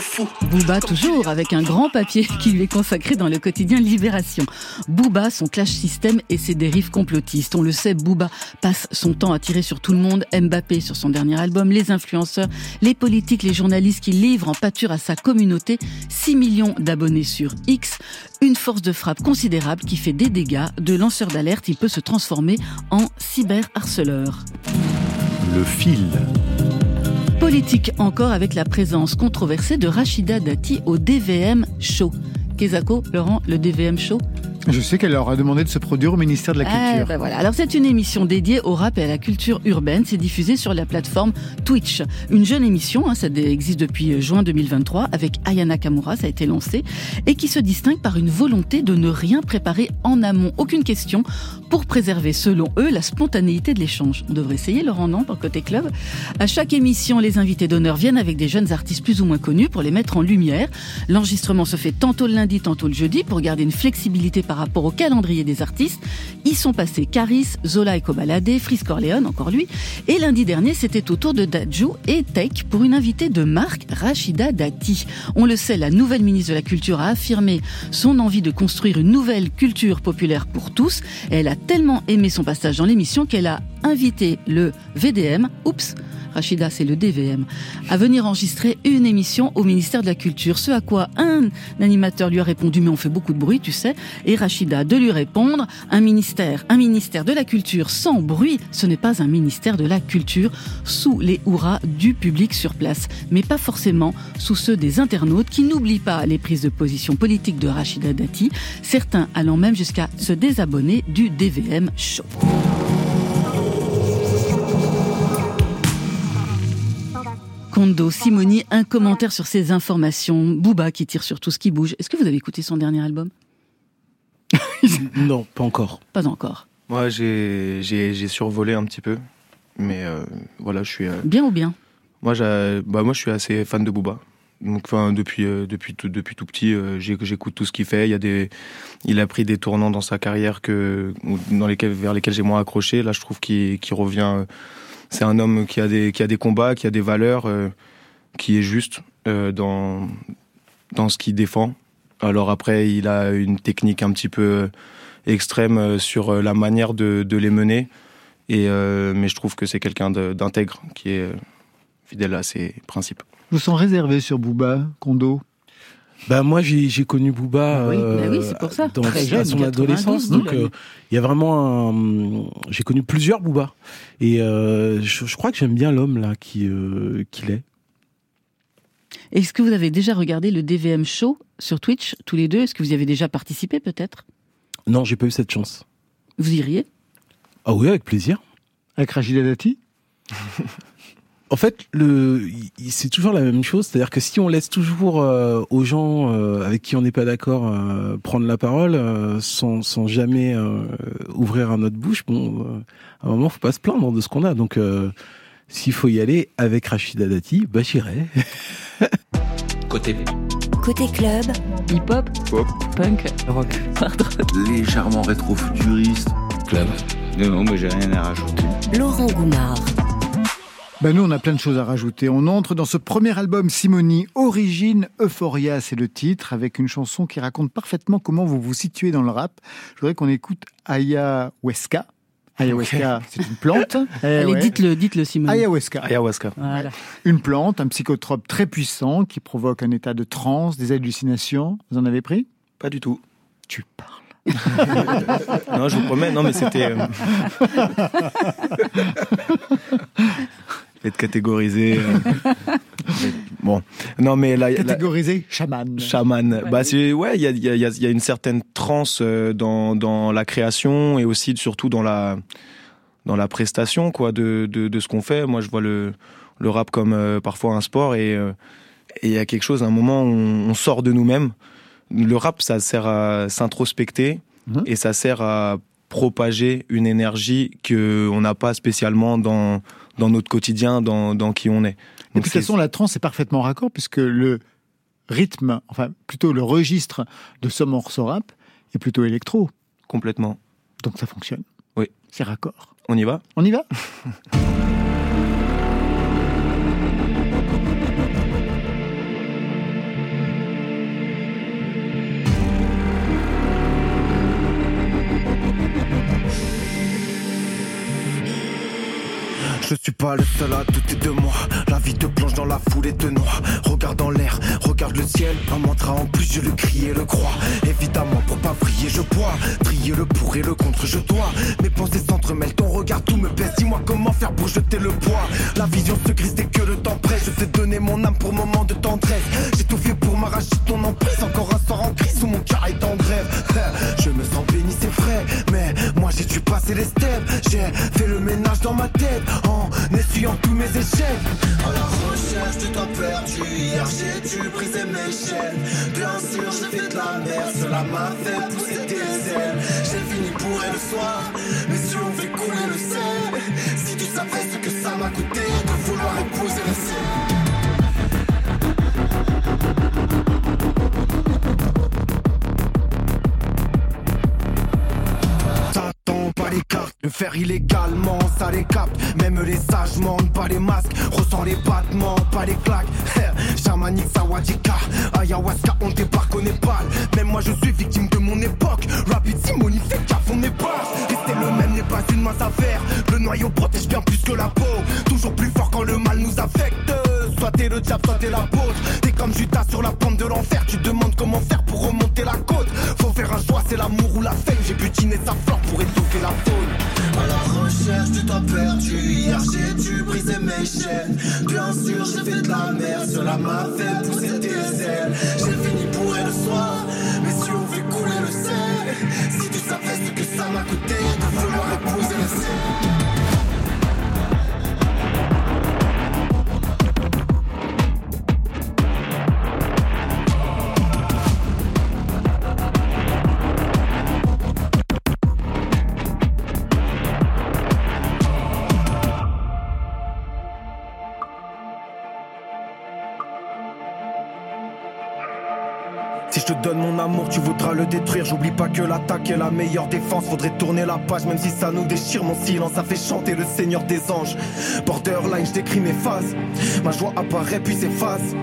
Fou. Booba toujours avec un grand papier qui lui est consacré dans le quotidien Libération. Booba, son clash système et ses dérives complotistes. On le sait, Booba passe son temps à tirer sur tout le monde. Mbappé sur son dernier album, les influenceurs, les politiques, les journalistes qui livrent en pâture à sa communauté 6 millions d'abonnés sur X. Une force de frappe considérable qui fait des dégâts. De lanceur d'alerte, il peut se transformer en cyberharceleur. Le fil. Politique encore avec la présence controversée de Rachida Dati au DVM Show. Kezako, Laurent, le DVM Show Je sais qu'elle leur a demandé de se produire au ministère de la Ah, Culture. bah voilà. Alors c'est une émission dédiée au rap et à la culture urbaine. C'est diffusé sur la plateforme Twitch. Une jeune émission, hein, ça existe depuis juin 2023 avec Ayana Kamura, ça a été lancé, et qui se distingue par une volonté de ne rien préparer en amont, aucune question, pour préserver selon eux la spontanéité de l'échange. On devrait essayer Laurent non dans côté club? À chaque émission, les invités d'honneur viennent avec des jeunes artistes plus ou moins connus pour les mettre en lumière. L'enregistrement se fait tantôt le lundi, tantôt le jeudi pour garder une flexibilité par rapport au calendrier des artistes. Y sont passés Caris, Zola et Kobalade, Fris Corleone, encore lui. Et lundi dernier, c'était au tour de Dadju et Tech pour une invitée de marque, Rachida Dati. On le sait, la nouvelle ministre de la Culture a affirmé son envie de construire une nouvelle culture populaire pour tous. Elle a tellement aimé son passage dans l'émission qu'elle a invité le VDM, oups, Rachida, c'est le DVM, à venir enregistrer une émission au ministère de la Culture. Ce à quoi un animateur lui a répondu, mais on fait beaucoup de bruit, tu sais, et Rachida de lui répondre, un ministère, un ministère de la Culture sans bruit, ce n'est pas un ministère de la Culture, sous les hurrahs du public sur place, mais pas forcément sous ceux des internautes qui n'oublient pas les prises de position politiques de Rachida Dati, certains allant même jusqu'à se désabonner du DVM Show. Kondo, Simoni, un commentaire sur ces informations. Booba qui tire sur tout ce qui bouge. Est-ce que vous avez écouté son dernier album? Non, pas encore. Pas encore. Moi, j'ai survolé un petit peu, mais euh, voilà, je suis. euh, Bien ou bien? Moi, bah moi, je suis assez fan de Booba. Donc, enfin, depuis euh, depuis tout depuis tout petit, euh, j'ai- j'écoute tout ce qu'il fait. Il y a des, il a pris des tournants dans sa carrière que dans lesquels vers lesquels j'ai moins accroché. Là, je trouve qu'il qu'il revient. C'est un homme qui a des qui a des combats, qui a des valeurs, euh, qui est juste euh, dans dans ce qu'il défend. Alors après, il a une technique un petit peu euh, extrême sur la manière de, de les mener. Et, mais je trouve que c'est quelqu'un d'intègre qui est fidèle à ses principes. Je vous sens réservé sur Booba, Kondo? Bah moi j'ai connu Booba Ah oui, euh, bah oui, pour ça. dans Très à jeune, son 92, adolescence donc euh, il y a vraiment un j'ai connu plusieurs Booba et euh, je, je crois que j'aime bien l'homme là qui euh, qu'il est. Est-ce que vous avez déjà regardé le DVM Show sur Twitch, tous les deux? Est-ce que vous y avez déjà participé peut-être? Non, j'ai pas eu cette chance. Vous iriez? Ah oui, avec plaisir. Avec Rachida Dati? En fait, le, c'est toujours la même chose, c'est-à-dire que si on laisse toujours euh, aux gens euh, avec qui on n'est pas d'accord euh, prendre la parole euh, sans, sans jamais euh, ouvrir à notre bouche, bon, euh, à un moment, faut pas se plaindre de ce qu'on a. Donc, euh, s'il faut y aller avec Rachida Dati, bah j'irai. Côté Côté club, hip-hop, pop, punk, rock, légèrement rétro-futuriste, club. Non, mais j'ai rien à rajouter. Laurent Goumard. Ben nous, on a plein de choses à rajouter. On entre dans ce premier album Simoni, Origine Euphoria, c'est le titre, avec une chanson qui raconte parfaitement comment vous vous situez dans le rap. Je voudrais qu'on écoute Ayahuasca. Ayahuasca, c'est une plante. Eh Allez, ouais. dites-le, dites-le, Simon. Ayahuasca. Ayahuasca. Voilà. Une plante, un psychotrope très puissant qui provoque un état de transe, des hallucinations. Vous en avez pris? Pas du tout. Tu parles. non, je vous promets. Non, mais c'était. euh, être catégorisé. euh, Bon, non mais là, Catégorisé chaman. chaman. Bah c'est ouais, il y a, y, a, y a- une certaine transe euh, dans dans la création et aussi surtout dans la dans la prestation quoi de de, de ce qu'on fait. Moi, je vois le le rap comme euh, parfois un sport et euh, et il y a quelque chose, à un moment, où on, on sort de nous-mêmes. Le rap, ça sert à s'introspecter et ça sert à propager une énergie que on n'a pas spécialement dans dans notre quotidien, dans dans qui on est. Et puis, de toute façon, la trance est parfaitement raccord puisque le rythme, enfin plutôt le registre de ce morceau rap est plutôt électro. Complètement. Donc ça fonctionne. Oui. C'est raccord. On y va? On y va? Je suis pas le seul à douter de moi. La vie te plonge dans la foule et te noie. Regarde en l'air, regarde le ciel. Un mantra en plus, je le crie et le crois. Évidemment, pour pas briller, je bois. Trier le pour et le contre, je dois. Mes pensées s'entremêlent, ton regard tout me pèse. Dis-moi comment faire pour jeter le poids. La vision se grise dès que le temps presse. Je sais donner mon âme pour moment de tendresse. J'ai tout fait pour m'arracher ton emprise. Encore un sort en crise où mon cœur est en grève. Je me sens béni, c'est vrai. Mais moi, j'ai dû passer les steps. J'ai fait le ménage dans ma tête. Essuyant tous mes échecs. À la recherche de toi perdu, hier j'ai dû briser mes chaînes. Bien sûr, j'ai fait de la merde, cela m'a fait pousser des ailes. J'ai fini bourré le soir, mes yeux ont fait couler le sel. Si tu savais ce que ça m'a coûté de vouloir épouser le ciel. Le faire illégalement, ça les capte. Même les sages mentent, pas les masques, ressent les battements, pas les claques. Chamanique Sawadika. Ayahuasca, on débarque au Népal. Même moi, je suis victime de mon époque. Rapid Simoni fait gaffe, on est basse. Rester le même n'est pas une mince affaire. Le noyau protège bien plus que la peau. Toujours plus fort quand le mal nous affecte. Soit t'es le diable, soit t'es l'apôtre. T'es comme Judas sur la pente de l'enfer. Tu demandes comment faire pour remonter la côte. Faut faire un choix, c'est l'amour ou la fame. J'ai butiné sa flore pour étouffer la faune. À la recherche du temps perdu, hier j'ai dû briser mes chaînes. Bien sûr, j'ai fait de la merde, cela m'a fait pousser tes ailes. J'ai fini pour le soir, mes yeux ont vu couler le sel. Si tu savais ce que ça m'a coûté de vouloir épouser le ciel. Tu voudras le détruire. J'oublie pas que l'attaque est la meilleure défense. Faudrait tourner la page, même si ça nous déchire. Mon silence, ça fait chanter le Seigneur des anges. Borderline, je décris mes phases. Ma joie apparaît puis s'efface.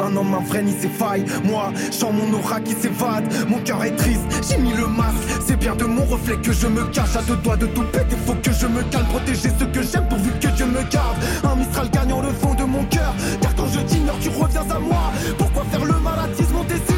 Un homme, un vrai, ni ses failles. Moi, chant mon aura qui s'évade. Mon cœur est triste, j'ai mis le masque. C'est bien de mon reflet que je me cache. À deux doigts de tout péter, faut que je me calme. Protéger ce que j'aime pourvu que Dieu me garde. Un Mistral gagnant le fond de mon cœur. Car quand je t'ignore, tu reviens à moi. Pourquoi faire le mal attise mon désir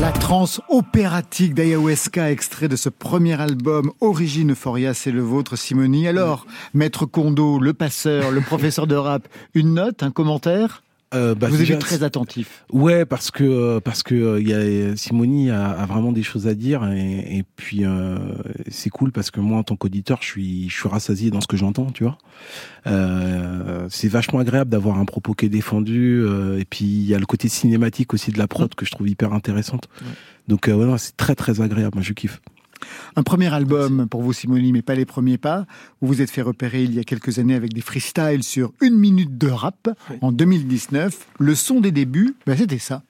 La trance opératique d'Ayahuasca, extrait de ce premier album Origine Euphoria, c'est le vôtre, Simoni. Alors, Maître Kondo, le passeur, le professeur de rap, une note, un commentaire? Euh, bah, Vous déjà, êtes très attentif. Ouais, parce que euh, parce que euh, il y a Simoni a, a vraiment des choses à dire et, et puis euh, c'est cool parce que moi en tant qu'auditeur, je suis je suis rassasié dans ce que j'entends, tu vois. Euh, c'est vachement agréable d'avoir un propos qui est défendu euh, et puis il y a le côté cinématique aussi de la prod que je trouve hyper intéressante. Donc euh, ouais, non, c'est très très agréable, moi je kiffe. Un premier album pour vous, Simoni, mais pas les premiers pas. Vous vous êtes fait repérer il y a quelques années avec des freestyles sur une minute de rap en 2019. Le son des débuts, ben c'était ça.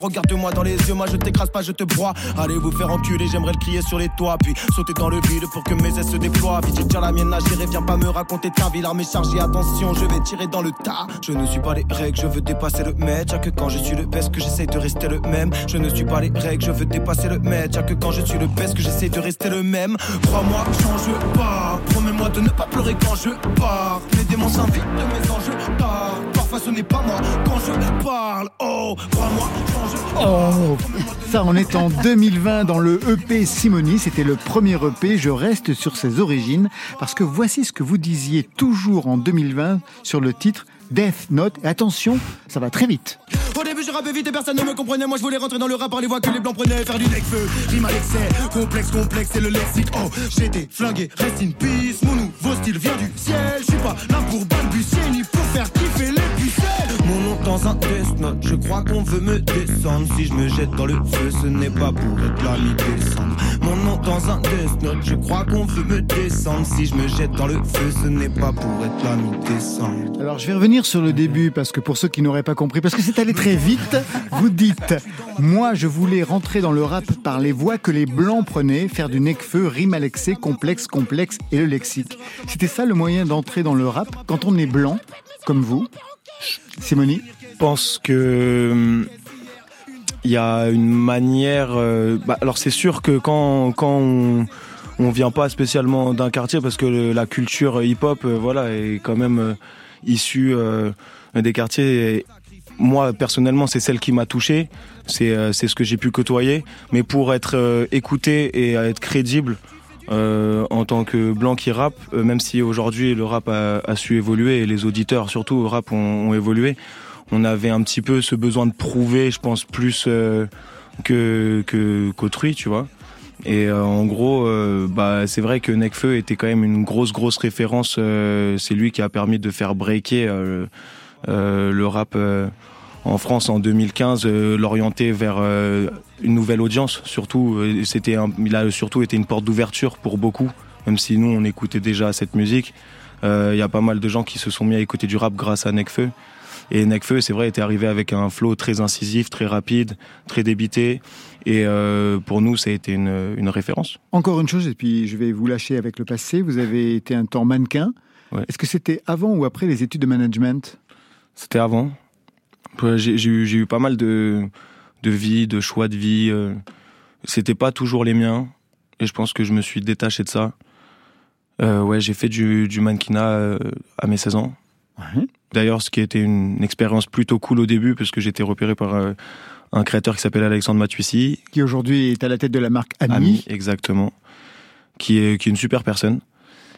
Regarde-moi dans les yeux, moi je t'écrase pas, je te broie. Allez vous faire enculer, j'aimerais le crier sur les toits. Puis sauter dans le vide pour que mes ailes se déploient. Vite, déjà la mienne à gérer, viens pas me raconter ta vie. L'armée chargée, attention, je vais tirer dans le tas. Je ne suis pas les règles, je veux dépasser le maître. Que quand je suis le best que j'essaye de rester le même. Je ne suis pas les règles, je veux dépasser le maître. Que quand je suis le best que j'essaye de rester le même. Crois-moi, change pas. Promets-moi de ne pas pleurer quand je pars. Les démons s'invitent de mes anges tard. Ce n'est pas moi quand je parle. Oh, crois-moi, Oh, ça, on est en 2020 dans le EP Simoni. C'était le premier EP. Je reste sur ses origines parce que voici ce que vous disiez toujours en 2020 sur le titre Death Note. Et attention, ça va très vite. Au début, je rappais vite et personne ne me comprenait. Moi, je voulais rentrer dans le rap par les voix que les blancs prenaient. Faire du feu rime à l'excès. Complexe, complexe, c'est le lexique. Oh, j'étais flingué, rest in peace. Mon nouveau style vient du ciel. Je suis pas là pour balbutier ni pour je crois qu'on veut me descendre. Si je jette dans le feu, ce n'est pas pour être. Mon nom dans un note, je qu'on veut me descendre. Si je jette dans le feu, ce n'est pas pour être. Alors je vais revenir sur le début parce que pour ceux qui n'auraient pas compris, parce que c'est allé très vite, vous dites Moi je voulais rentrer dans le rap par les voix que les blancs prenaient, faire du necfeu, rime l'excès, complexe, complexe et le lexique. C'était ça le moyen d'entrer dans le rap quand on est blanc, comme vous? Simoni Je pense que hum, il y a une manière. euh, bah, alors c'est sûr que quand quand on on vient pas spécialement d'un quartier parce que la culture hip-hop, euh, voilà, est quand même euh, issue des quartiers. Moi personnellement, c'est celle qui m'a touché. C'est c'est ce que j'ai pu côtoyer. Mais pour être écouté et être crédible. Euh, en tant que blanc qui rappe, euh, même si aujourd'hui le rap a, a su évoluer et les auditeurs surtout au rap ont, ont évolué, on avait un petit peu ce besoin de prouver, je pense, plus euh, que qu'autrui, tu vois. Et euh, en gros, euh, bah c'est vrai que Necfeu était quand même une grosse grosse référence. c'est lui qui a permis de faire breaker le rap en France en 2015, euh, l'orienter vers euh, une nouvelle audience. Surtout, euh, c'était, il a surtout été une porte d'ouverture pour beaucoup, même si nous on écoutait déjà cette musique. Il y a pas mal de gens qui se sont mis à écouter du rap grâce à Necfeu. Et Necfeu, c'est vrai, était arrivé avec un flow très incisif, très rapide, très débité. Et euh, pour nous, ça a été une, une, référence. Encore une chose, et puis je vais vous lâcher avec le passé. Vous avez été un temps mannequin. Ouais. Est-ce que c'était avant ou après les études de management? C'était avant. J'ai eu, eu, pas mal de, de vie, de choix de vie. Euh, c'était pas toujours les miens. Et je pense que je me suis détaché de ça. Euh, ouais, j'ai fait du, du mannequinat euh, à mes 16 ans. D'ailleurs, ce qui était une expérience plutôt cool au début, parce que j'étais repéré par euh, un créateur qui s'appelle Alexandre Matuissi. Qui aujourd'hui est à la tête de la marque Ami. Ami exactement. Qui est, qui est une super personne.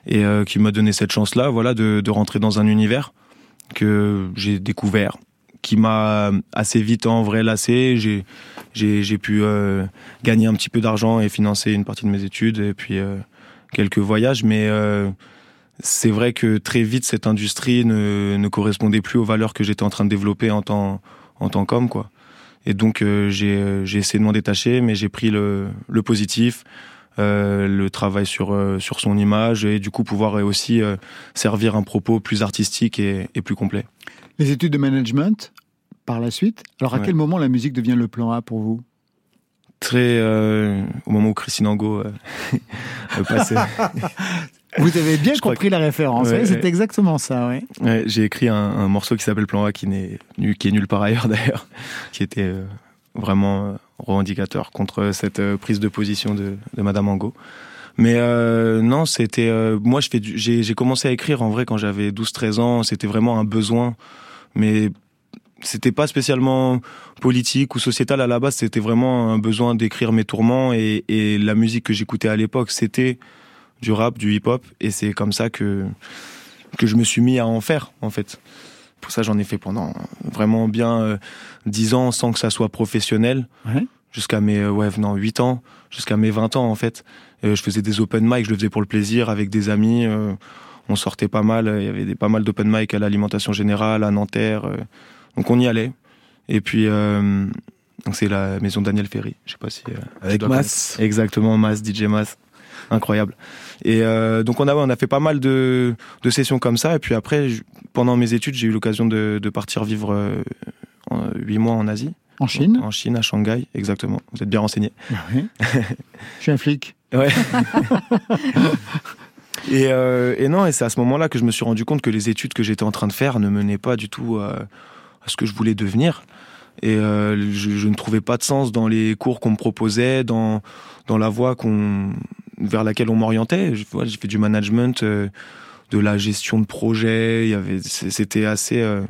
Et euh, qui m'a donné cette chance-là, voilà, de, de rentrer dans un univers que j'ai découvert, qui m'a assez vite en vrai lassé. J'ai, j'ai, j'ai pu euh, gagner un petit peu d'argent et financer une partie de mes études et puis euh, quelques voyages, mais euh, c'est vrai que très vite cette industrie ne, ne correspondait plus aux valeurs que j'étais en train de développer en tant en tant qu'homme quoi. Et donc euh, j'ai j'ai essayé de m'en détacher, mais j'ai pris le le positif, euh, le travail sur euh, sur son image et du coup pouvoir aussi euh, servir un propos plus artistique et, et, plus complet. Les études de management par la suite. Alors à ouais. quel moment la musique devient le plan A pour vous? Très au moment où Christine Angot passait. Vous avez bien compris que... la référence, ouais, c'est ouais. exactement ça, ouais J'ai écrit un, un, morceau qui s'appelle Plan A, qui, n'est, qui est nul par ailleurs d'ailleurs, qui était euh, vraiment revendicateur contre cette euh, prise de position de, de Madame Angot. Mais euh, non, c'était euh, moi je fais j'ai, commencé à écrire en vrai quand j'avais 12-13 ans, c'était vraiment un besoin, mais c'était pas spécialement politique ou sociétal à la base, c'était vraiment un besoin d'écrire mes tourments et, et la musique que j'écoutais à l'époque, c'était du rap, du hip-hop, et c'est comme ça que que je me suis mis à en faire en fait. Pour ça, j'en ai fait pendant vraiment bien dix euh, ans sans que ça soit professionnel, ouais. jusqu'à mes ouais non huit ans, jusqu'à mes 20 ans en fait. Euh, je faisais des open mic, je le faisais pour le plaisir avec des amis. Euh, on sortait pas mal, il y avait des, pas mal d'open mic à l'alimentation générale, à Nanterre. euh, donc on y allait. Et puis euh, c'est la maison Daniel Ferry. Je sais pas si avec Mas. Exactement, Mas, DJ Mas incroyable. Et euh, donc on a on a fait pas mal de, de sessions comme ça. Et puis après, pendant mes études, j'ai eu l'occasion de, de, partir vivre huit euh, mois en Asie. En Chine En Chine, à Shanghai, exactement. Vous êtes bien renseigné. Oui. Je suis un flic. Ouais. et, euh, et, non, et c'est à ce moment-là que je me suis rendu compte que les études que j'étais en train de faire ne menaient pas du tout à, à ce que je voulais devenir. Et euh, je, ne trouvais pas de sens dans les cours qu'on me proposait, dans, dans la voie vers laquelle on m'orientait. J'ai fait du management, euh, de la gestion de projet. C'était assez, euh,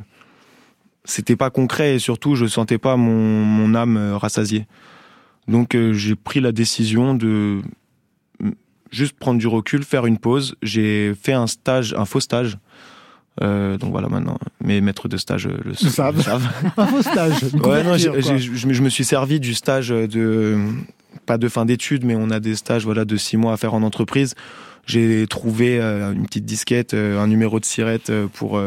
c'était pas concret et surtout je sentais pas mon, mon âme rassasiée. Donc euh, j'ai pris la décision de juste prendre du recul, faire une pause. J'ai fait un stage, un faux stage. Euh, donc voilà maintenant mes maîtres de stage le, le savent. un faux stage. Ouais, non, je, me suis servi du stage de pas de fin d'études, mais on a des stages voilà de six mois à faire en entreprise. J'ai trouvé euh, une petite disquette, euh, un numéro de sirette euh, pour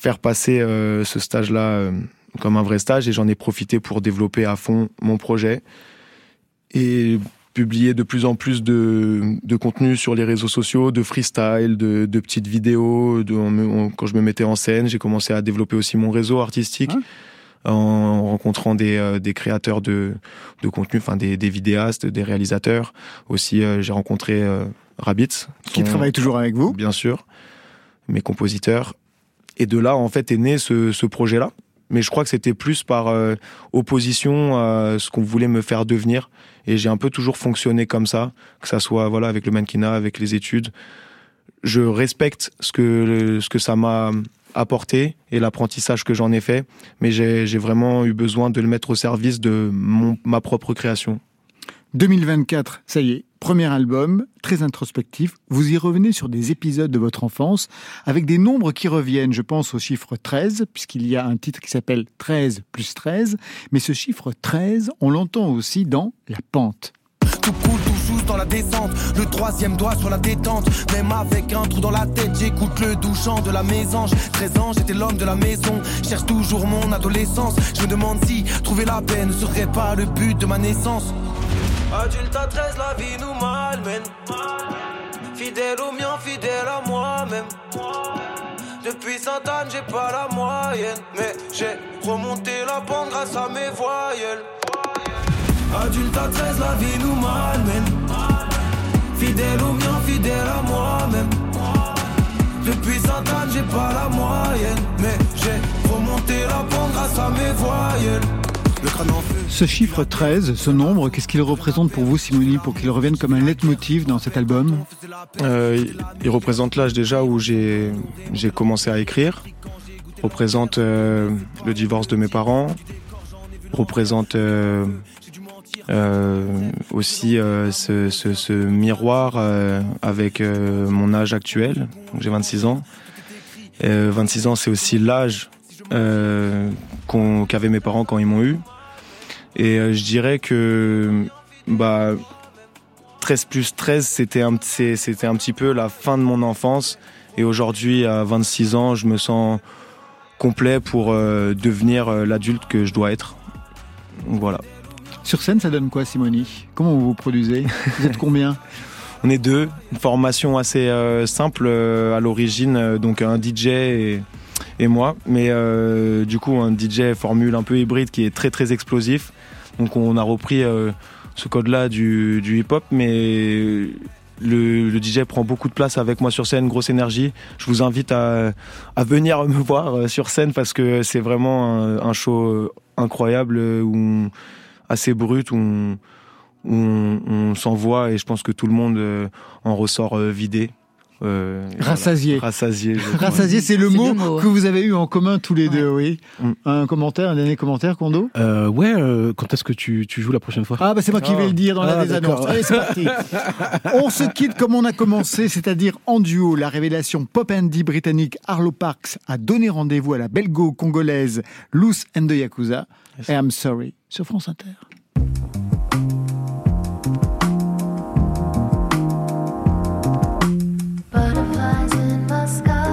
faire passer ce stage-là comme un vrai stage, et j'en ai profité pour développer à fond mon projet et publier de plus en plus de, de contenu sur les réseaux sociaux, de freestyle, de, de petites vidéos. De, on, on, quand je me mettais en scène, j'ai commencé à développer aussi mon réseau artistique. Hein en rencontrant des, euh, des créateurs de, de contenu, enfin des, des vidéastes, des réalisateurs. Aussi, euh, j'ai rencontré euh, Rabbit. Qui son, travaille toujours avec vous Bien sûr, mes compositeurs. Et de là, en fait, est né ce, ce projet-là. Mais je crois que c'était plus par euh, opposition à ce qu'on voulait me faire devenir. Et j'ai un peu toujours fonctionné comme ça, que ça soit voilà avec le mannequinat, avec les études. Je respecte ce que, ce que ça m'a apporté et l'apprentissage que j'en ai fait, mais j'ai vraiment eu besoin de le mettre au service de ma propre création. 2024, ça y est, premier album, très introspectif. Vous y revenez sur des épisodes de votre enfance avec des nombres qui reviennent. Je pense au chiffre 13, puisqu'il y a un titre qui s'appelle 13 plus 13. Mais ce chiffre 13, on l'entend aussi dans La Pente. Tout coule, tout chose dans la descente. Le troisième doigt sur la détente. Même avec un trou dans la tête, j'écoute le doux chant de la mésange. 13 ans, j'étais l'homme de la maison. Cherche toujours mon adolescence. Je me demande si trouver la paix ne serait pas le but de ma naissance. Adulte à 13, la vie nous malmène. Fidèle au mien, fidèle à moi-même. Depuis ans, j'ai pas la moyenne. Mais j'ai remonté la pente grâce à mes voyelles. Adulte à 13, la vie nous malmène. Fidèle au mien, fidèle à moi-même. Depuis ans, j'ai pas la moyenne. Mais j'ai remonté la pente grâce à mes voyelles. Ce chiffre 13, ce nombre, qu'est-ce qu'il représente pour vous, Simoni, pour qu'il revienne comme un leitmotiv dans cet album Euh, il- représente l'âge déjà où j'ai commencé à écrire. Représente euh, le divorce de mes parents. Représente euh, aussi ce, miroir avec mon âge actuel. J'ai 26 ans. Euh, 26 ans, c'est aussi l'âge qu'avaient mes parents quand ils m'ont eu. Et euh, je dirais que bah 13 plus 13, c'était un, c'était un petit peu la fin de mon enfance. Et aujourd'hui, à 26 ans, je me sens complet pour euh, devenir euh, l'adulte que je dois être. Voilà. Sur scène, ça donne quoi, Simoni? Comment vous vous produisez? Vous êtes combien? On est deux, une formation assez euh, simple à l'origine, donc un DJ et, et moi, mais euh, du coup un DJ formule un peu hybride qui est très très explosif. Donc on a repris euh, ce code-là du, hip-hop, mais le, DJ prend beaucoup de place avec moi sur scène, grosse énergie. Je vous invite à, venir me voir euh, sur scène parce que c'est vraiment un, show euh, incroyable, où assez brut, où on, où on, on s'envoie et je pense que tout le monde en ressort vidé. Euh, Rassasié. voilà. Rassasié. c'est le mot le mot, que vous avez eu en commun tous les deux, oui. Mm. Un commentaire, un dernier commentaire, Kondo Euh, ouais, euh, quand est-ce que tu, tu joues la prochaine fois? Ah, bah c'est moi qui vais le dire dans la Ah, désannonce. d'accord. Allez, c'est parti. On se quitte comme on a commencé, c'est-à-dire en duo. La révélation pop indie britannique Arlo Parks a donné rendez-vous à la belgo-congolaise Loose and the Yakuza. Et I'm sorry sur France Inter. Sky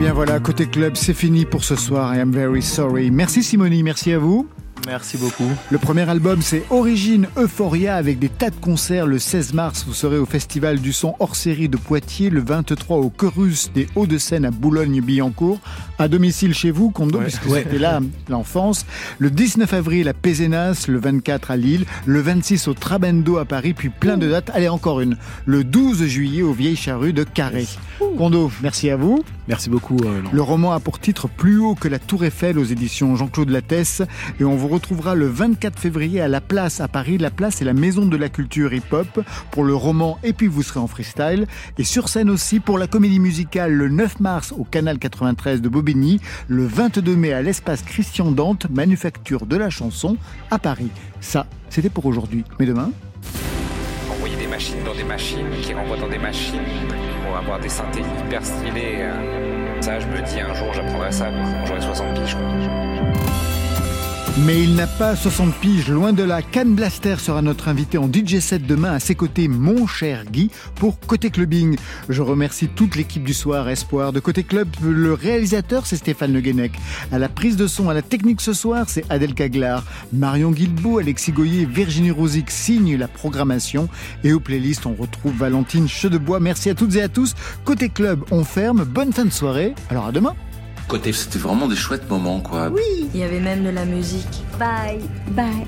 bien voilà, côté club, c'est fini pour ce soir. I am very sorry. Merci Simoni, merci à vous. Merci beaucoup. Le premier album, c'est Origine Euphoria avec des tas de concerts. Le 16 mars, vous serez au Festival du son hors série de Poitiers. Le 23 au Chorus des Hauts-de-Seine à Boulogne-Billancourt. À domicile chez vous, Kondo, Ouais. puisque Ouais. c'était là l'enfance. Le 19 avril à Pézenas, le 24 à Lille, le 26 au Trabendo à Paris, puis plein de dates. Allez, encore une. Le 12 juillet aux Vieilles Charrues de Carré. Kondo, merci à vous. Merci beaucoup. euh. Le roman a pour titre Plus haut que la Tour Eiffel aux éditions Jean-Claude Lattès. Et on vous retrouve retrouvera le 24 février à La Place à Paris. La Place est la maison de la culture hip-hop pour le roman Et puis vous serez en freestyle. Et sur scène aussi pour la comédie musicale le 9 mars au Canal 93 de Bobigny, le 22 mai à l'espace Christian Dante, manufacture de la chanson à Paris. Ça, c'était pour aujourd'hui. Mais demain? Envoyer des machines dans des machines qui renvoient dans des machines pour avoir des synthés hyper stylés. euh, Ça, je me dis un jour j'apprendrai ça quand j'aurai 60 piges. Mais il n'a pas 60 piges, loin de là. Can Blaster sera notre invité en DJ set demain à ses côtés, mon cher Guy, pour Côté Clubbing. Je remercie toute l'équipe du soir, Espoir. De Côté Club, le réalisateur, c'est Stéphane Le Guenec. À la prise de son, à la technique ce soir, c'est Adèle Caglar. Marion Guilbeault, Alexis Goyer, Virginie Rosic signent la programmation. Et aux playlists, on retrouve Valentine Chedebois. Merci à toutes et à tous. Côté Club, on ferme. Bonne fin de soirée. Alors à demain. Côté, c'était vraiment des chouettes moments, quoi. Oui, il y avait même de la musique. Bye. Bye.